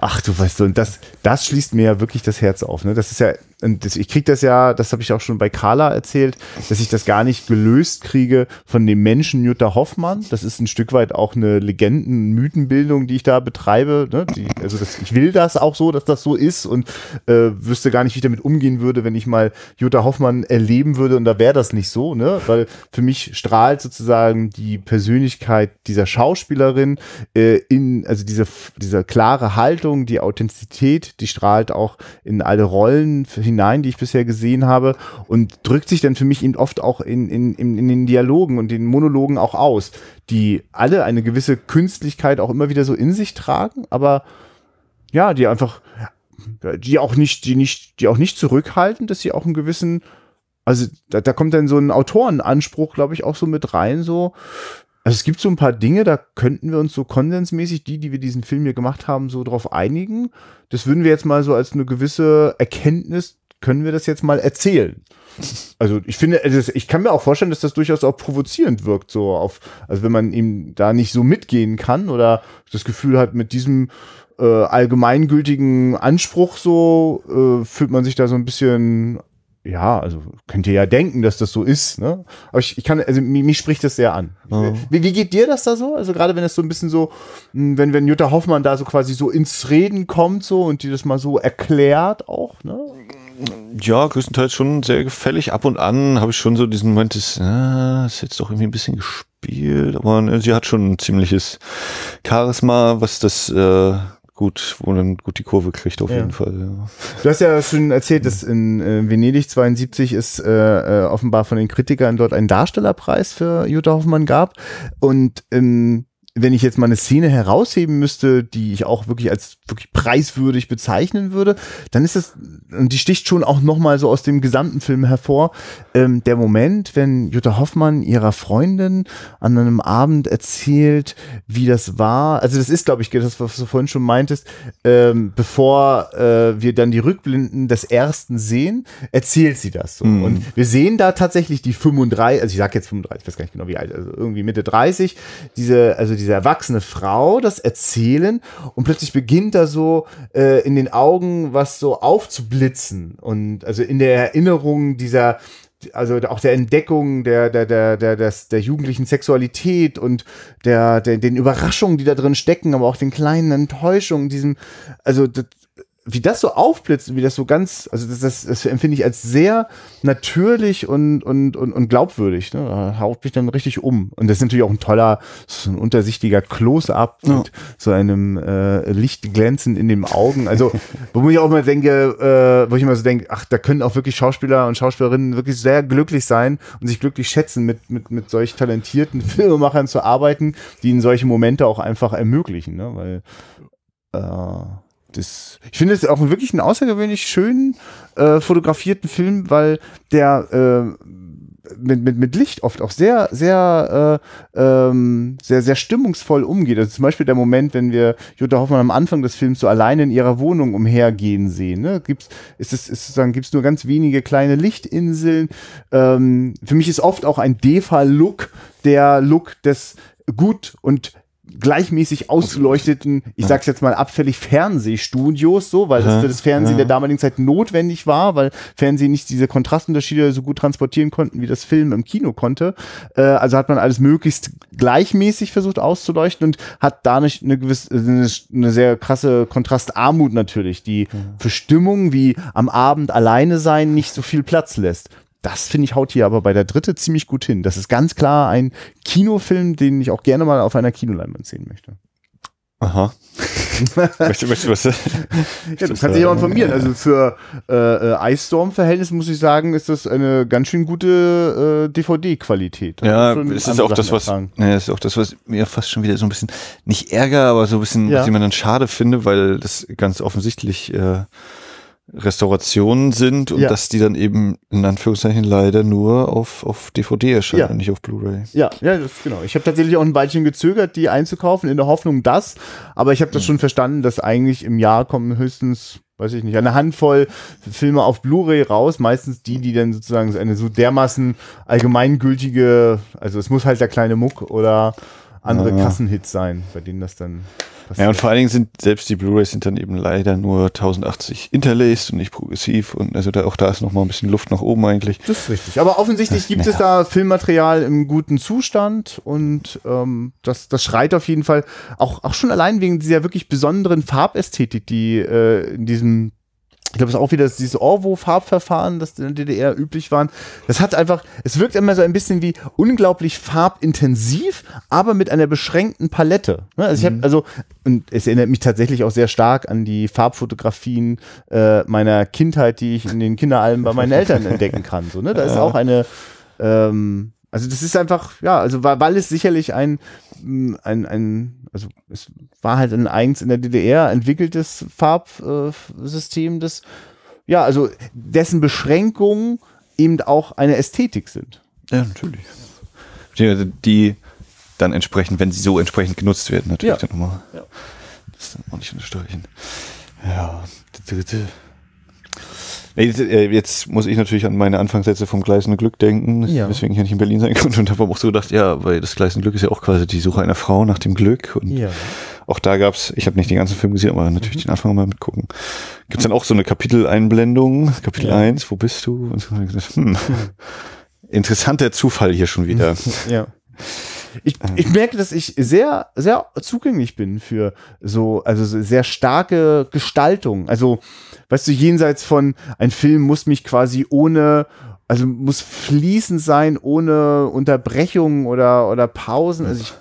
Ach, du weißt so, und das, das schließt mir ja wirklich das Herz auf. Ne? Das ist ja, und das, ich krieg das ja, das habe ich auch schon bei Carla erzählt, dass ich das gar nicht gelöst kriege von dem Menschen Jutta Hoffmann. Das ist ein Stück weit auch eine Legenden-Mythenbildung, die ich da betreibe. Ne? Die, also das, ich will das auch so, dass das so ist und äh, wüsste gar nicht, wie ich damit umgehen würde, wenn ich mal Jutta Hoffmann erleben würde und da wäre das nicht so, ne? Weil für mich strahlt sozusagen die Persönlichkeit dieser Schauspielerin äh, in, also diese, diese klare Haltung, die Authentizität, die strahlt auch in alle Rollen hinein, die ich bisher gesehen habe und drückt sich dann für mich eben oft auch in, in, in, den Dialogen und den Monologen auch aus, die alle eine gewisse Künstlichkeit auch immer wieder so in sich tragen, aber ja, die einfach, die auch nicht, die nicht, die auch nicht zurückhalten, dass sie auch einen gewissen, also da, da kommt dann so ein Autorenanspruch, glaube ich, auch so mit rein, so. Also es gibt so ein paar Dinge, da könnten wir uns so konsensmäßig, die, die wir diesen Film hier gemacht haben, so drauf einigen. Das würden wir jetzt mal so als eine gewisse Erkenntnis, können wir das jetzt mal erzählen. Also ich finde, also ich kann mir auch vorstellen, dass das durchaus auch provozierend wirkt, so auf, also wenn man ihm da nicht so mitgehen kann oder das Gefühl hat, mit diesem äh, allgemeingültigen Anspruch so, äh, fühlt man sich da so ein bisschen ja, also könnt ihr ja denken, dass das so ist, ne? Aber ich, ich kann, also mich, mich spricht das sehr an. Ja. Wie, wie geht dir das da so? Also gerade wenn es so ein bisschen so, mh, wenn, wenn Jutta Hoffmann da so quasi so ins Reden kommt so und die das mal so erklärt auch, ne? Ja, größtenteils schon sehr gefällig. Ab und an habe ich schon so diesen Moment des, ah, ist jetzt doch irgendwie ein bisschen gespielt, aber ne, sie hat schon ein ziemliches Charisma, was das äh, gut, wo dann gut die Kurve kriegt auf Ja. jeden Fall. Ja. Du hast ja schon erzählt, dass in äh, Venedig 72 es äh, äh, offenbar von den Kritikern dort einen Darstellerpreis für Jutta Hoffmann gab. Und ähm, wenn ich jetzt mal eine Szene herausheben müsste, die ich auch wirklich als wirklich preiswürdig bezeichnen würde, dann ist es, und die sticht schon auch nochmal so aus dem gesamten Film hervor, ähm, der Moment, wenn Jutta Hoffmann ihrer Freundin an einem Abend erzählt, wie das war. Also das ist, glaube ich, das, was du vorhin schon meintest, ähm, bevor äh, wir dann die Rückblinden des ersten sehen, erzählt sie das so. Mhm. Und wir sehen da tatsächlich die 35, also ich sage jetzt 35, ich weiß gar nicht genau wie alt, also irgendwie Mitte 30, diese, also diese erwachsene Frau das erzählen und plötzlich beginnt da so äh, in den Augen was so aufzublitzen und also in der Erinnerung dieser also auch der Entdeckung der, der, der, der, des, der jugendlichen Sexualität und der, der, den Überraschungen, die da drin stecken, aber auch den kleinen Enttäuschungen, diesem, also das, wie das so aufblitzt, wie das so ganz, also das, das, das empfinde ich als sehr natürlich und, und, und, und glaubwürdig. Ne? Da haut mich dann richtig um. Und das ist natürlich auch ein toller, so ein untersichtiger Close-up Ja. mit so einem äh, Licht glänzend in den Augen. Also, wo ich auch immer denke, äh, wo ich immer so denke, ach, da können auch wirklich Schauspieler und Schauspielerinnen wirklich sehr glücklich sein und sich glücklich schätzen, mit, mit, mit solch talentierten Filmemachern zu arbeiten, die ihnen solche Momente auch einfach ermöglichen. Ne? Weil äh, das, ich finde es auch wirklich einen außergewöhnlich schönen äh, fotografierten Film, weil der äh, mit, mit, mit Licht oft auch sehr, sehr, äh, ähm, sehr, sehr stimmungsvoll umgeht. Also zum Beispiel der Moment, wenn wir Jutta Hoffmann am Anfang des Films so alleine in ihrer Wohnung umhergehen sehen. Ne? Gibt's, ist es, ist sozusagen, gibt's nur ganz wenige kleine Lichtinseln. Ähm, für mich ist oft auch ein Defa-Look der Look des gut und gleichmäßig ausgeleuchteten, ich sag's jetzt mal abfällig Fernsehstudios, so, weil das Ja, für das Fernsehen ja. der damaligen Zeit notwendig war, weil Fernsehen nicht diese Kontrastunterschiede so gut transportieren konnten, wie das Film im Kino konnte. Äh, also hat man alles möglichst gleichmäßig versucht auszuleuchten und hat dadurch eine gewisse, eine, eine sehr krasse Kontrastarmut natürlich, die für Stimmung wie am Abend alleine sein nicht so viel Platz lässt. Das finde ich haut hier aber bei der dritte ziemlich gut hin. Das ist ganz klar ein Kinofilm, den ich auch gerne mal auf einer Kinoleinwand sehen möchte. Aha. möchtest, möchtest du was? Ja, du kannst dich auch informieren. Also für äh, äh, Ice Storm-Verhältnis muss ich sagen, ist das eine ganz schön gute äh, DVD-Qualität. Ja, es ist auch das, was, ja, es ist auch das, was mir fast schon wieder so ein bisschen, nicht Ärger, aber so ein bisschen, Ja. was ich mir dann schade finde, weil das ganz offensichtlich äh, Restaurationen sind und Ja. dass die dann eben in Anführungszeichen leider nur auf, auf DVD erscheinen Ja. und nicht auf Blu-ray. Ja, ja, das, genau. Ich habe tatsächlich auch ein Weilchen gezögert, die einzukaufen, in der Hoffnung, dass, aber ich habe das schon verstanden, dass eigentlich im Jahr kommen höchstens, weiß ich nicht, eine Handvoll Filme auf Blu-ray raus, meistens die, die dann sozusagen eine so dermaßen allgemeingültige, also es muss halt der kleine Muck oder andere Ja. Kassenhits sein, bei denen das dann. Ja, und vor allen Dingen sind selbst die Blu-rays sind dann eben leider nur 1080 interlaced und nicht progressiv und also da auch da ist noch mal ein bisschen Luft nach oben eigentlich. Das ist richtig. Aber offensichtlich gibt es da Filmmaterial im guten Zustand und ähm, das, das schreit auf jeden Fall auch, auch schon allein wegen dieser wirklich besonderen Farbästhetik, die äh, in diesem ich glaube, es ist auch wieder dieses Orwo-Farbverfahren, das in der DDR üblich waren. Das hat einfach, es wirkt immer so ein bisschen wie unglaublich farbintensiv, aber mit einer beschränkten Palette. Ne? Also ich habe, also, und es erinnert mich tatsächlich auch sehr stark an die Farbfotografien äh, meiner Kindheit, die ich in den Kinderalben bei meinen Eltern entdecken kann. So, ne? Da ist auch eine, ähm, also das ist einfach, ja, also weil, weil es sicherlich ein, mh, ein, ein, also es war halt ein eigens in der DDR entwickeltes Farbsystem, das, ja, also dessen Beschränkungen eben auch eine Ästhetik sind. Ja, natürlich. Die, dann entsprechend, wenn sie so entsprechend genutzt werden, natürlich Ja. dann nochmal. Ja. Das ist dann auch nicht unterstreichen. Ja. Jetzt, äh, jetzt muss ich natürlich an meine Anfangssätze vom gleißenden Glück denken, Ja. weswegen ich ja nicht in Berlin sein konnte und habe auch so gedacht, ja, weil das gleißende Glück ist ja auch quasi die Suche einer Frau nach dem Glück und Ja. Auch da gab's, ich habe nicht den ganzen Film gesehen, aber natürlich den Anfang mal mitgucken. Gibt's dann auch so eine Kapiteleinblendung, Kapitel Ja. 1, wo bist du? Und so, gesagt, hm, interessanter Zufall hier schon wieder. Ja. Ich, ich merke, dass ich sehr, sehr zugänglich bin für so, also so sehr starke Gestaltung. Also, weißt du, jenseits von, ein Film muss mich quasi ohne, also muss fließend sein, ohne Unterbrechungen oder, oder Pausen. Also ich,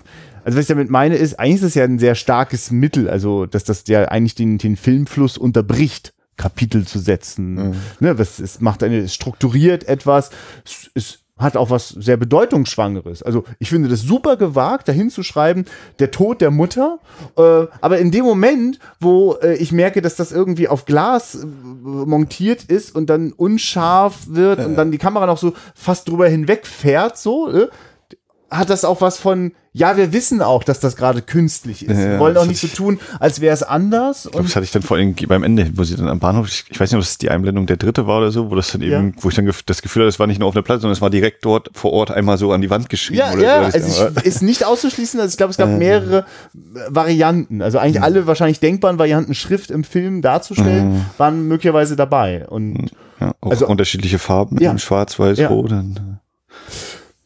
also was ich damit meine ist, eigentlich ist es ja ein sehr starkes Mittel, also dass das ja eigentlich den, den Filmfluss unterbricht. Kapitel zu setzen. Ne, was, es macht eine, es strukturiert etwas, es, es hat auch was sehr Bedeutungsschwangeres. Also ich finde das super gewagt, dahin zu schreiben, der Tod der Mutter. Äh, aber in dem Moment, wo äh, ich merke, dass das irgendwie auf Glas äh, montiert ist und dann unscharf wird und dann die Kamera noch so fast drüber hinweg fährt, so, äh, hat das auch was von, ja, wir wissen auch, dass das gerade künstlich ist. Ja, wir wollen auch nicht so tun, als wäre es anders. Ich glaube, Und das hatte ich dann vor allem beim Ende, wo sie dann am Bahnhof, ich, ich weiß nicht, ob es die Einblendung der dritte war oder so, wo das dann eben, Ja. wo ich dann das Gefühl hatte, es war nicht nur auf der Platte, sondern es war direkt dort vor Ort einmal so an die Wand geschrieben. Ja, oder ja, so. also ich, ist nicht auszuschließen. Also ich glaube, es gab mehrere äh, Varianten. Also eigentlich alle wahrscheinlich denkbaren Varianten, Schrift im Film darzustellen, waren möglicherweise dabei. Und ja, auch also- unterschiedliche Farben, Ja. schwarz, weiß, rot. Dann,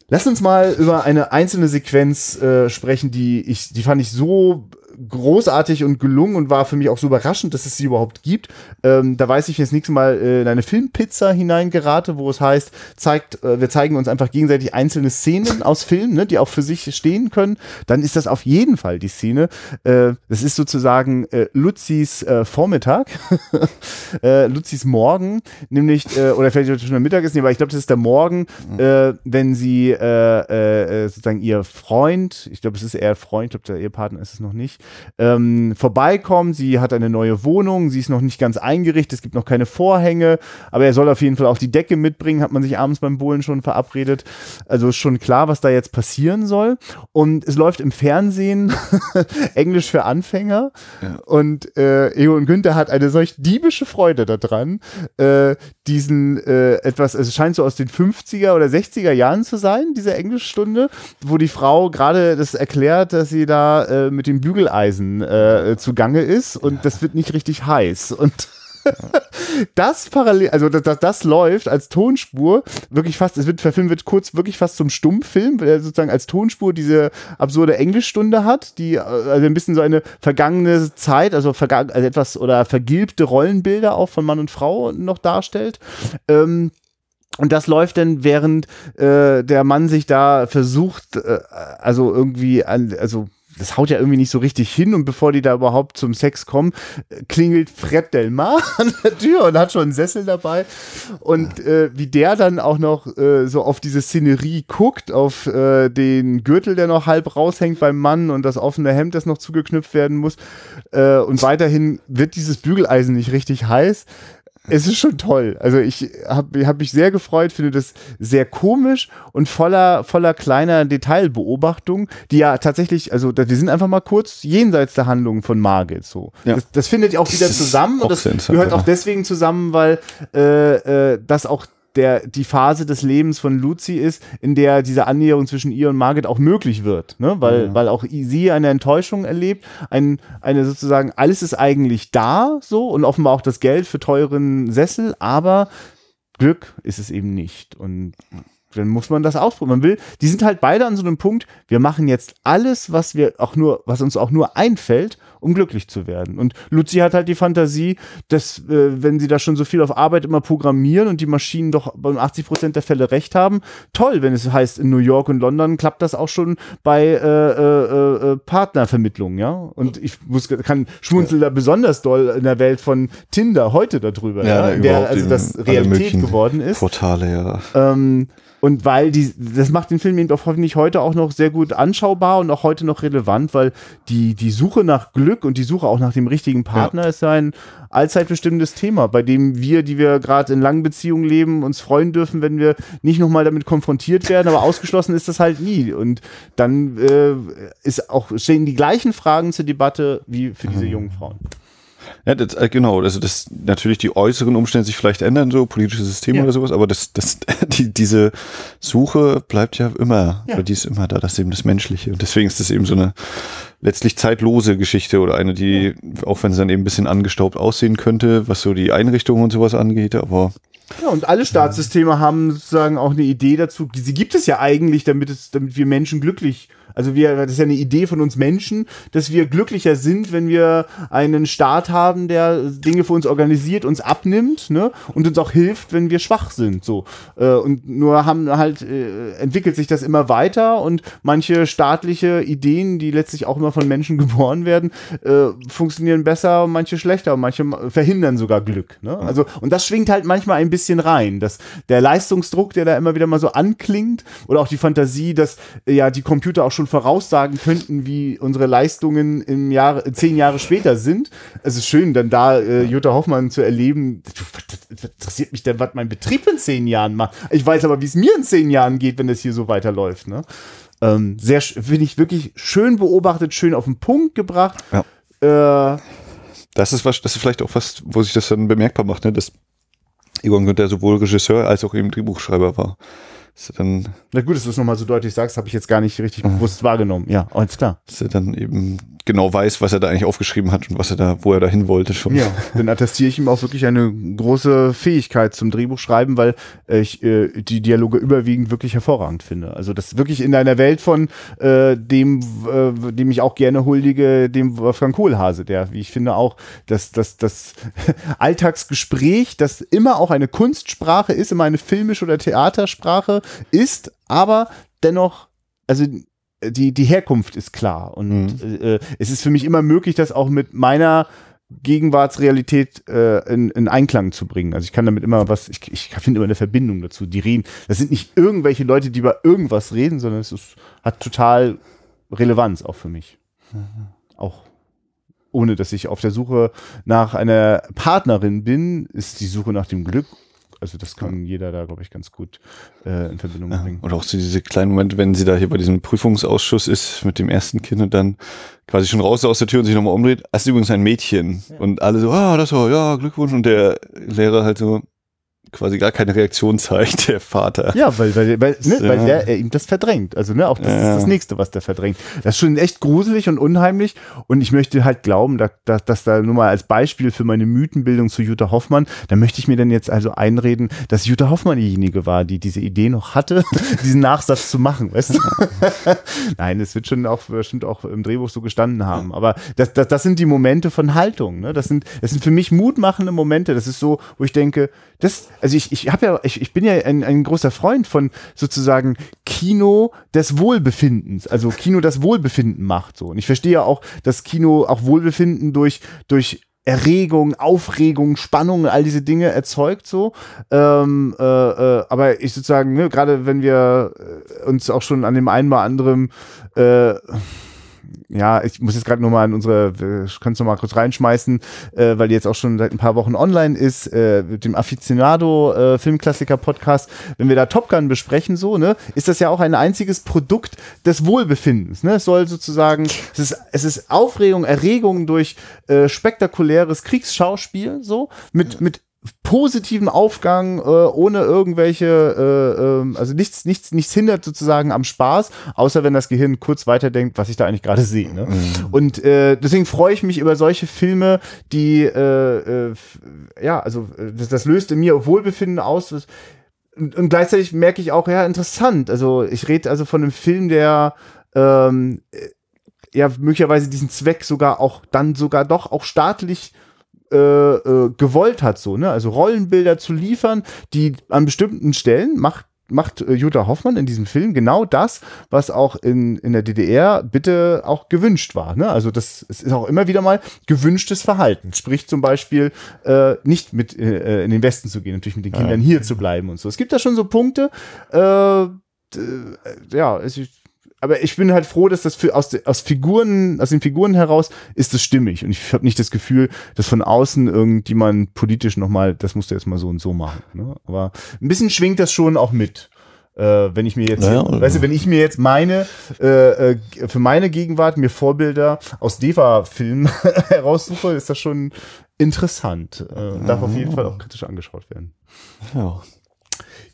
lass uns mal über eine einzelne Sequenz äh, sprechen, die ich, die fand ich so großartig und gelungen und war für mich auch so überraschend, dass es sie überhaupt gibt. Ähm, da weiß ich, wenn ich das nächste Mal äh, in eine Filmpizza hineingerate, wo es heißt, zeigt, äh, wir zeigen uns einfach gegenseitig einzelne Szenen aus Filmen, ne, die auch für sich stehen können, dann ist das auf jeden Fall die Szene. Äh, das ist sozusagen äh, Luzis äh, Vormittag, äh, Luzis Morgen, nämlich, äh, oder vielleicht schon am Mittagessen, aber ich glaube, das ist der Morgen, äh, wenn sie äh, äh, äh, sozusagen ihr Freund, ich glaube, es ist eher Freund, ich glaube, der Ehepartner ist es noch nicht, ähm, vorbeikommen. Sie hat eine neue Wohnung, sie ist noch nicht ganz eingerichtet, es gibt noch keine Vorhänge, aber er soll auf jeden Fall auch die Decke mitbringen, hat man sich abends beim Bohlen schon verabredet. Also ist schon klar, was da jetzt passieren soll. Und es läuft im Fernsehen Englisch für Anfänger. Und äh, und Günther hat eine solch diebische Freude daran, äh, diesen äh, etwas, es scheint so aus den 50er oder 60er Jahren zu sein, diese Englischstunde, wo die Frau gerade das erklärt, dass sie da äh, mit dem Bügeleisen äh, zugange ist und das wird nicht richtig heiß. Und das parallel, also das, das, das läuft als Tonspur wirklich fast, es wird, der Film wird kurz wirklich fast zum Stummfilm, weil er sozusagen als Tonspur diese absurde Englischstunde hat, die äh, also ein bisschen so eine vergangene Zeit, also, verga also etwas oder vergilbte Rollenbilder auch von Mann und Frau noch darstellt. Ähm, und das läuft dann, während äh, der Mann sich da versucht, äh, also irgendwie an, also das haut ja irgendwie nicht so richtig hin und bevor die da überhaupt zum Sex kommen, klingelt Fred Delmar an der Tür und hat schon einen Sessel dabei. Und äh, wie der dann auch noch äh, so auf diese Szenerie guckt, auf äh, den Gürtel, der noch halb raushängt beim Mann und das offene Hemd, das noch zugeknüpft werden muss äh, und weiterhin wird dieses Bügeleisen nicht richtig heiß, es ist schon toll. Also ich habe hab mich sehr gefreut, finde das sehr komisch und voller, voller kleiner Detailbeobachtung, die ja tatsächlich, also wir sind einfach mal kurz jenseits der Handlung von Margit so. Ja. Das, das findet auch wieder Das ist zusammen und das gehört auch deswegen zusammen, weil äh, äh, das auch der, die Phase des Lebens von Lucy ist, in der diese Annäherung zwischen ihr und Margit auch möglich wird, ne? weil, weil auch sie eine Enttäuschung erlebt, ein, eine sozusagen, alles ist eigentlich da, so, und offenbar auch das Geld für teuren Sessel, aber Glück ist es eben nicht. Und dann muss man das ausprobieren. Man will, die sind halt beide an so einem Punkt, wir machen jetzt alles, was wir auch nur, was uns auch nur einfällt, um glücklich zu werden. Und Luzi hat halt die Fantasie, dass, äh, wenn sie da schon so viel auf Arbeit immer programmieren und die Maschinen doch bei 80 Prozent der Fälle recht haben, toll, wenn es heißt, in New York und London klappt das auch schon bei äh, äh, äh, Partnervermittlungen, ja. Und ich muss, kann schmunzeln da besonders doll in der Welt von Tinder heute darüber, ja, in der also das Realität geworden ist. Portale, ja. Ähm, und weil die, das macht den Film eben doch hoffentlich heute auch noch sehr gut anschaubar und auch heute noch relevant, weil die, die Suche nach Glück und die Suche auch nach dem richtigen Partner ist ja ein allzeit bestimmendes Thema, bei dem wir, die wir gerade in langen Beziehungen leben, uns freuen dürfen, wenn wir nicht nochmal damit konfrontiert werden, aber ausgeschlossen ist das halt nie. Und dann äh, ist auch, stehen die gleichen Fragen zur Debatte wie für diese jungen Frauen. Ja, das, äh, genau, also das natürlich die äußeren Umstände sich vielleicht ändern, so politische Systeme Ja. oder sowas, aber das, das, die, diese Suche bleibt ja immer, Ja. oder die ist immer da, das ist eben das Menschliche. Und deswegen ist das eben so eine letztlich zeitlose Geschichte oder eine, die, auch wenn sie dann eben ein bisschen angestaubt aussehen könnte, was so die Einrichtung und sowas angeht, aber Ja, und alle Staatssysteme haben sozusagen auch eine Idee dazu. Sie gibt es ja eigentlich, damit es, damit wir Menschen glücklich, also wir, das ist ja eine Idee von uns Menschen, dass wir glücklicher sind, wenn wir einen Staat haben, der Dinge für uns organisiert, uns abnimmt, ne, und uns auch hilft, wenn wir schwach sind, so. Äh, Und nur haben halt, äh, entwickelt sich das immer weiter und manche staatliche Ideen, die letztlich auch immer von Menschen geboren werden, äh, funktionieren besser, manche schlechter, und manche verhindern sogar Glück, ne. Also, und das schwingt halt manchmal ein bisschen rein, dass der Leistungsdruck, der da immer wieder mal so anklingt, oder auch die Fantasie, dass ja die Computer auch schon voraussagen könnten, wie unsere Leistungen im Jahr, äh, zehn Jahre später sind. Es ist schön, dann da äh, Jutta Hoffmann zu erleben. Was, interessiert mich denn, was mein Betrieb in zehn Jahren macht? Ich weiß aber, wie es mir in zehn Jahren geht, wenn das hier so weiterläuft. Ne? Ähm, sehr, finde ich wirklich schön beobachtet, schön auf den Punkt gebracht. Äh, das ist was, das ist vielleicht auch was, wo sich das dann bemerkbar macht, ne, dass Egon Günther sowohl Regisseur als auch eben Drehbuchschreiber war. Er dann, na gut, dass du es nochmal so deutlich sagst, habe ich jetzt gar nicht richtig bewusst wahrgenommen. Ja, alles klar. dass er dann eben genau weiß, was er da eigentlich aufgeschrieben hat und was er da, wo er da hin wollte schon. Ja, dann attestiere ich ihm auch wirklich eine große Fähigkeit zum Drehbuchschreiben, weil ich äh, die Dialoge überwiegend wirklich hervorragend finde. Also das wirklich in einer Welt von äh, dem, äh, dem ich auch gerne huldige, dem Wolfgang Kohlhase, der, wie ich finde, auch das, das, das Alltagsgespräch, das immer auch eine Kunstsprache ist, immer eine filmische oder Theatersprache ist, aber dennoch, also die, die Herkunft ist klar. Und äh, es ist für mich immer möglich, das auch mit meiner Gegenwartsrealität äh, in, in Einklang zu bringen. Also ich kann damit immer was, ich, ich finde immer eine Verbindung dazu. Die reden, das sind nicht irgendwelche Leute, die über irgendwas reden, sondern es ist, hat total Relevanz auch für mich. Auch ohne dass ich auf der Suche nach einer Partnerin bin, ist die Suche nach dem Glück. Also das kann jeder da, glaube ich, ganz gut äh, in Verbindung Ja, bringen. oder auch so diese kleinen Momente, wenn sie da hier bei diesem Prüfungsausschuss ist mit dem ersten Kind und dann quasi schon raus aus der Tür und sich nochmal umdreht. Das ist übrigens ein Mädchen. Und alle so, ah, das war, ja, Glückwunsch. Und der Lehrer halt so quasi gar keine Reaktion zeigt, der Vater. Ja, weil, weil, weil, ne, Ja. weil der er ihm das verdrängt. Also, ne, auch das Ja. ist das nächste, was der verdrängt. Das ist schon echt gruselig und unheimlich. Und ich möchte halt glauben, dass, dass, dass da nur mal als Beispiel für meine Mythenbildung zu Jutta Hoffmann, da möchte ich mir dann jetzt also einreden, dass Jutta Hoffmann diejenige war, die diese Idee noch hatte, diesen Nachsatz zu machen, weißt du? Nein, es wird schon auch bestimmt auch im Drehbuch so gestanden haben. Aber das, das, das sind die Momente von Haltung. Ne? Das sind, das sind für mich mutmachende Momente. Das ist so, wo ich denke, das, also ich, ich habe ja, ich, ich bin ja ein, ein großer Freund von sozusagen Kino des Wohlbefindens, also Kino das Wohlbefinden macht so. Und ich verstehe ja auch, dass Kino auch Wohlbefinden durch durch Erregung, Aufregung, Spannung, all diese Dinge erzeugt so. Ähm, äh, äh, aber ich sozusagen, ne, gerade wenn wir äh, uns auch schon an dem einen oder anderen äh, ja, ich muss jetzt gerade nochmal an unsere, ich kann es nochmal kurz reinschmeißen, äh, weil die jetzt auch schon seit ein paar Wochen online ist, äh, mit dem Aficionado äh, Filmklassiker Podcast, wenn wir da Top Gun besprechen, so, ne, ist das ja auch ein einziges Produkt des Wohlbefindens, ne, es soll sozusagen, es ist, es ist Aufregung, Erregung durch äh, spektakuläres Kriegsschauspiel, so, mit, mit positiven Aufgang, äh, ohne irgendwelche, äh, ähm, also nichts, nichts, nichts hindert sozusagen am Spaß, außer wenn das Gehirn kurz weiterdenkt, was ich da eigentlich gerade sehe. Ne? Und äh, deswegen freue ich mich über solche Filme, die, äh, äh, ja, also äh, das, das löst in mir Wohlbefinden aus. Das, und, und gleichzeitig merke ich auch, ja, interessant. Also ich rede also von einem Film, der ähm, äh, ja möglicherweise diesen Zweck sogar auch dann sogar doch auch staatlich äh, äh, gewollt hat, so, ne? Also Rollenbilder zu liefern, die an bestimmten Stellen macht macht äh, Jutta Hoffmann in diesem Film genau das, was auch in, in der DDR bitte auch gewünscht war. Ne? Also das es ist auch immer wieder mal gewünschtes Verhalten. Sprich zum Beispiel äh, nicht mit äh, in den Westen zu gehen, natürlich mit den Kindern hier zu bleiben und so. Es gibt da schon so Punkte, äh, äh, ja, es ist, aber ich bin halt froh, dass das für, aus, aus Figuren, aus den Figuren heraus ist es stimmig. Und ich habe nicht das Gefühl, dass von außen irgendjemand politisch nochmal, das musst du jetzt mal so und so machen. Ne? Aber ein bisschen schwingt das schon auch mit. Äh, wenn ich mir jetzt, Ja, weißt du, wenn ich mir jetzt meine, äh, äh, für meine Gegenwart mir Vorbilder aus Deva-Filmen heraussuche, ist das schon interessant. Äh, darf auf jeden Fall auch kritisch angeschaut werden. Ja.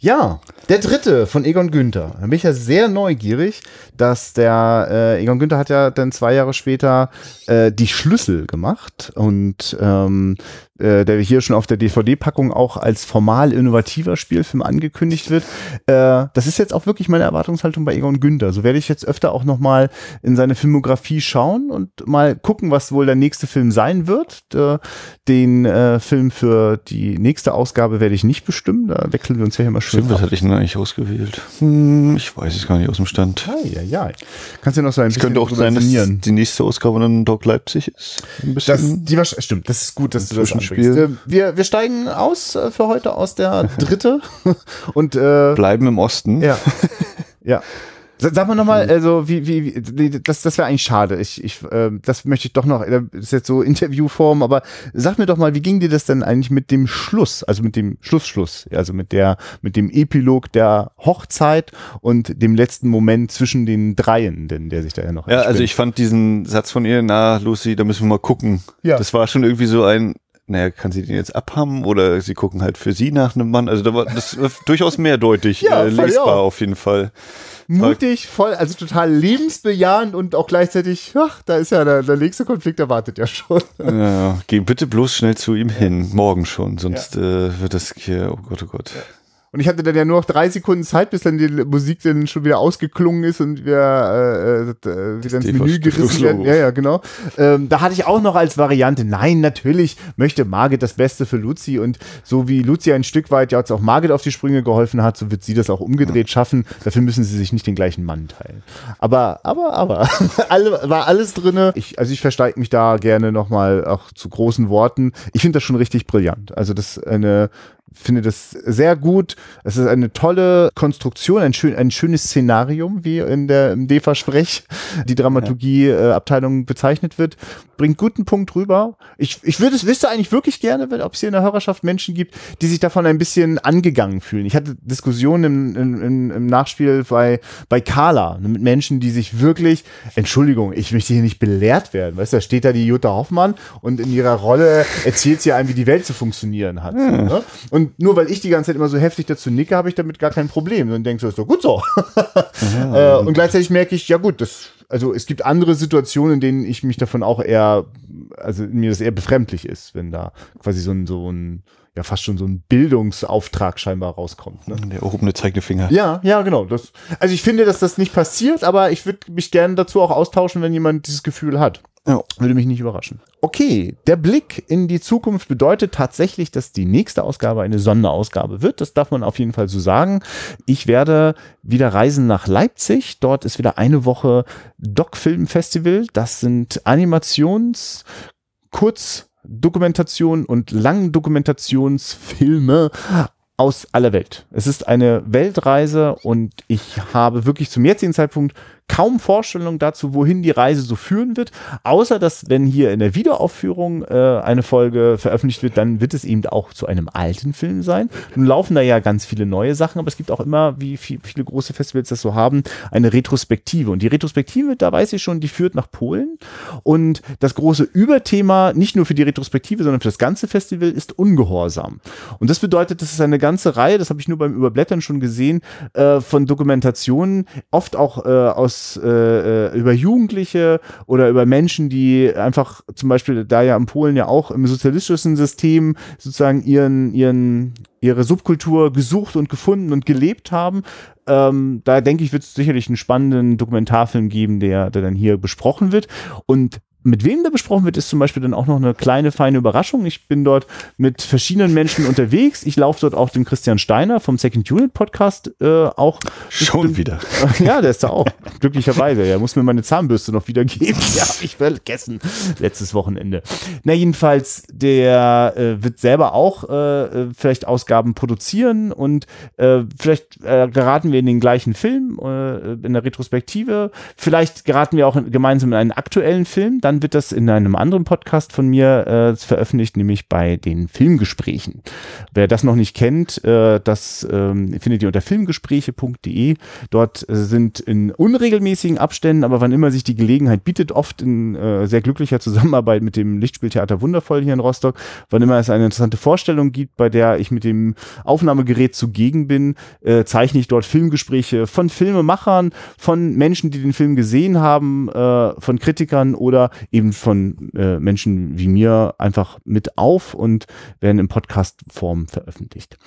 Ja, der dritte von Egon Günther. Da bin ich ja sehr neugierig, dass der äh, Egon Günther hat ja dann zwei Jahre später äh, die Schlüssel gemacht und ähm, äh, der hier schon auf der DVD-Packung auch als formal innovativer Spielfilm angekündigt wird. Äh, das ist jetzt auch wirklich meine Erwartungshaltung bei Egon Günther. So werde ich jetzt öfter auch noch mal in seine Filmografie schauen und mal gucken, was wohl der nächste Film sein wird. Äh, den äh, Film für die nächste Ausgabe werde ich nicht bestimmen. Da wechseln wir uns ja immer schön Stimmt, was hatte ich denn eigentlich ausgewählt? Hm, ich weiß es gar nicht aus dem Stand. Ja, ja. Kannst du noch so ein Es könnte auch sein, dass die nächste Ausgabe dann Doc Leipzig ist. Das, die stimmt, das ist gut, dass du das Äh, Wir, wir steigen aus äh, für heute aus der dritte und äh, Bleiben im Osten. ja, ja. Sa- Sag mal nochmal, also wie, wie, wie das, das wäre eigentlich schade. Ich, ich, äh, das möchte ich doch noch, äh, das ist jetzt so Interviewform, aber sag mir doch mal, wie ging dir das denn eigentlich mit dem Schluss, also mit dem Schlussschluss, also mit der, mit dem Epilog der Hochzeit und dem letzten Moment zwischen den Dreien, denn der sich da ja noch Ja, also entspinnt. ich fand diesen Satz von ihr, na, Lucy, da müssen wir mal gucken. Ja. Das war schon irgendwie so ein, naja, kann sie den jetzt abhaben oder sie gucken halt für sie nach einem Mann. Also da war das war durchaus mehrdeutig Ja, äh, lesbar auf jeden Fall. mutig, voll, also total lebensbejahend und auch gleichzeitig, ach, da ist ja der, der nächste Konflikt erwartet ja schon. Ja, geh bitte bloß schnell zu ihm hin, morgen schon, sonst äh, wird das hier, oh Gott, oh Gott. Und ich hatte dann ja nur noch drei Sekunden Zeit, bis dann die Musik dann schon wieder ausgeklungen ist und wir äh, äh, wieder ins Menü gerissen werden. Ja, ja, genau. Ähm, da hatte ich auch noch als Variante, nein, natürlich möchte Margit das Beste für Luzi und so wie Luzi ein Stück weit ja jetzt auch Margit auf die Sprünge geholfen hat, so wird sie das auch umgedreht schaffen. Dafür müssen sie sich nicht den gleichen Mann teilen. Aber, aber, aber, alle, war alles drinne. Ich, also ich versteige mich da gerne nochmal auch zu großen Worten. Ich finde das schon richtig brillant. Also das ist eine finde das sehr gut. Es ist eine tolle Konstruktion, ein, schön, ein schönes Szenarium, wie in der im DEFA-Sprech die Dramaturgie-Abteilung bezeichnet wird. Bringt guten Punkt rüber. Ich, ich würde es wüsste eigentlich wirklich gerne, ob es hier in der Hörerschaft Menschen gibt, die sich davon ein bisschen angegangen fühlen. Ich hatte Diskussionen im, im, im, Nachspiel bei, bei Carla mit Menschen, die sich wirklich, Entschuldigung, ich möchte hier nicht belehrt werden. Weißt du, da steht da die Jutta Hoffmann und in ihrer Rolle erzählt sie einem, wie die Welt zu funktionieren hat. So, ne? Und nur weil ich die ganze Zeit immer so heftig dazu nicke, habe ich damit gar kein Problem. Und denkst du, ist doch gut so. äh, und gleichzeitig merke ich, ja gut, das, also es gibt andere Situationen, in denen ich mich davon auch eher, also mir das eher befremdlich ist, wenn da quasi so ein, so ein, ja fast schon so ein Bildungsauftrag scheinbar rauskommt. Ne? Der erhobene Zeigefinger. Ja, ja, genau. Das, also ich finde, dass das nicht passiert, aber ich würde mich gerne dazu auch austauschen, wenn jemand dieses Gefühl hat. Ja. Würde mich nicht überraschen. Okay, der Blick in die Zukunft bedeutet tatsächlich, dass die nächste Ausgabe eine Sonderausgabe wird. Das darf man auf jeden Fall so sagen. Ich werde wieder reisen nach Leipzig. Dort ist wieder eine Woche Doc-Film Festival. Das sind Animations-, Kurz-, Dokumentation und Langdokumentationsfilme aus aller Welt. Es ist eine Weltreise und ich habe wirklich zum jetzigen Zeitpunkt kaum Vorstellung dazu, wohin die Reise so führen wird, außer dass, wenn hier in der Wiederaufführung äh, eine Folge veröffentlicht wird, dann wird es eben auch zu einem alten Film sein. Nun laufen da ja ganz viele neue Sachen, aber es gibt auch immer, wie viel, viele große Festivals das so haben, eine Retrospektive. Und die Retrospektive, da weiß ich schon, die führt nach Polen. Und das große Überthema, nicht nur für die Retrospektive, sondern für das ganze Festival, ist Ungehorsam. Und das bedeutet, das ist eine ganze Reihe, das habe ich nur beim Überblättern schon gesehen, äh, von Dokumentationen, oft auch äh, aus äh, äh, über Jugendliche oder über Menschen, die einfach zum Beispiel da ja in Polen ja auch im sozialistischen System sozusagen ihren, ihren, ihre Subkultur gesucht und gefunden und gelebt haben. Ähm, da denke ich, wird es sicherlich einen spannenden Dokumentarfilm geben, der, der dann hier besprochen wird. Und mit wem der besprochen wird, ist zum Beispiel dann auch noch eine kleine, feine Überraschung. Ich bin dort mit verschiedenen Menschen unterwegs. Ich laufe dort auch dem Christian Steiner vom Second Unit Podcast äh, auch. Schon wieder. Ja, der ist da auch. Glücklicherweise. Er muss mir meine Zahnbürste noch wieder geben. Ja, ich vergessen. Letztes Wochenende. Na, jedenfalls, der äh, wird selber auch äh, vielleicht Ausgaben produzieren und äh, vielleicht äh, geraten wir in den gleichen Film äh, in der Retrospektive. Vielleicht geraten wir auch in, gemeinsam in einen aktuellen Film. Dann dann wird das in einem anderen Podcast von mir äh, veröffentlicht, nämlich bei den Filmgesprächen. Wer das noch nicht kennt, äh, das ähm, findet ihr unter filmgespräche.de. Dort äh, sind in unregelmäßigen Abständen, aber wann immer sich die Gelegenheit bietet, oft in äh, sehr glücklicher Zusammenarbeit mit dem Lichtspieltheater Wundervoll hier in Rostock, wann immer es eine interessante Vorstellung gibt, bei der ich mit dem Aufnahmegerät zugegen bin, äh, zeichne ich dort Filmgespräche von Filmemachern, von Menschen, die den Film gesehen haben, äh, von Kritikern oder eben von äh, Menschen wie mir einfach mit auf und werden in Podcast-Form veröffentlicht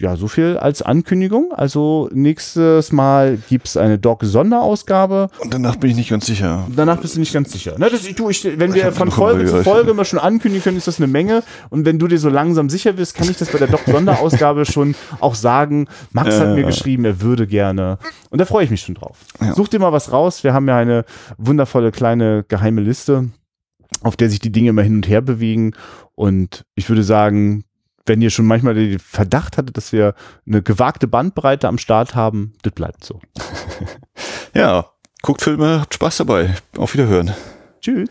ja, so viel als Ankündigung. Also nächstes Mal gibt's eine Doc-Sonderausgabe. Und danach bin ich nicht ganz sicher. Danach bist du nicht ganz sicher. Ne, das, du, ich, wenn wir von Folge zu Folge mal schon ankündigen können, ist das eine Menge. Und wenn du dir so langsam sicher bist, kann ich das bei der Doc-Sonderausgabe schon auch sagen. Max äh, hat mir geschrieben, er würde gerne. Und da freue ich mich schon drauf. Ja. Such dir mal was raus. Wir haben ja eine wundervolle kleine geheime Liste, auf der sich die Dinge immer hin und her bewegen. Und ich würde sagen, wenn ihr schon manchmal den Verdacht hattet, dass wir eine gewagte Bandbreite am Start haben, das bleibt so. ja, guckt Filme, habt Spaß dabei. Auf Wiederhören. Tschüss.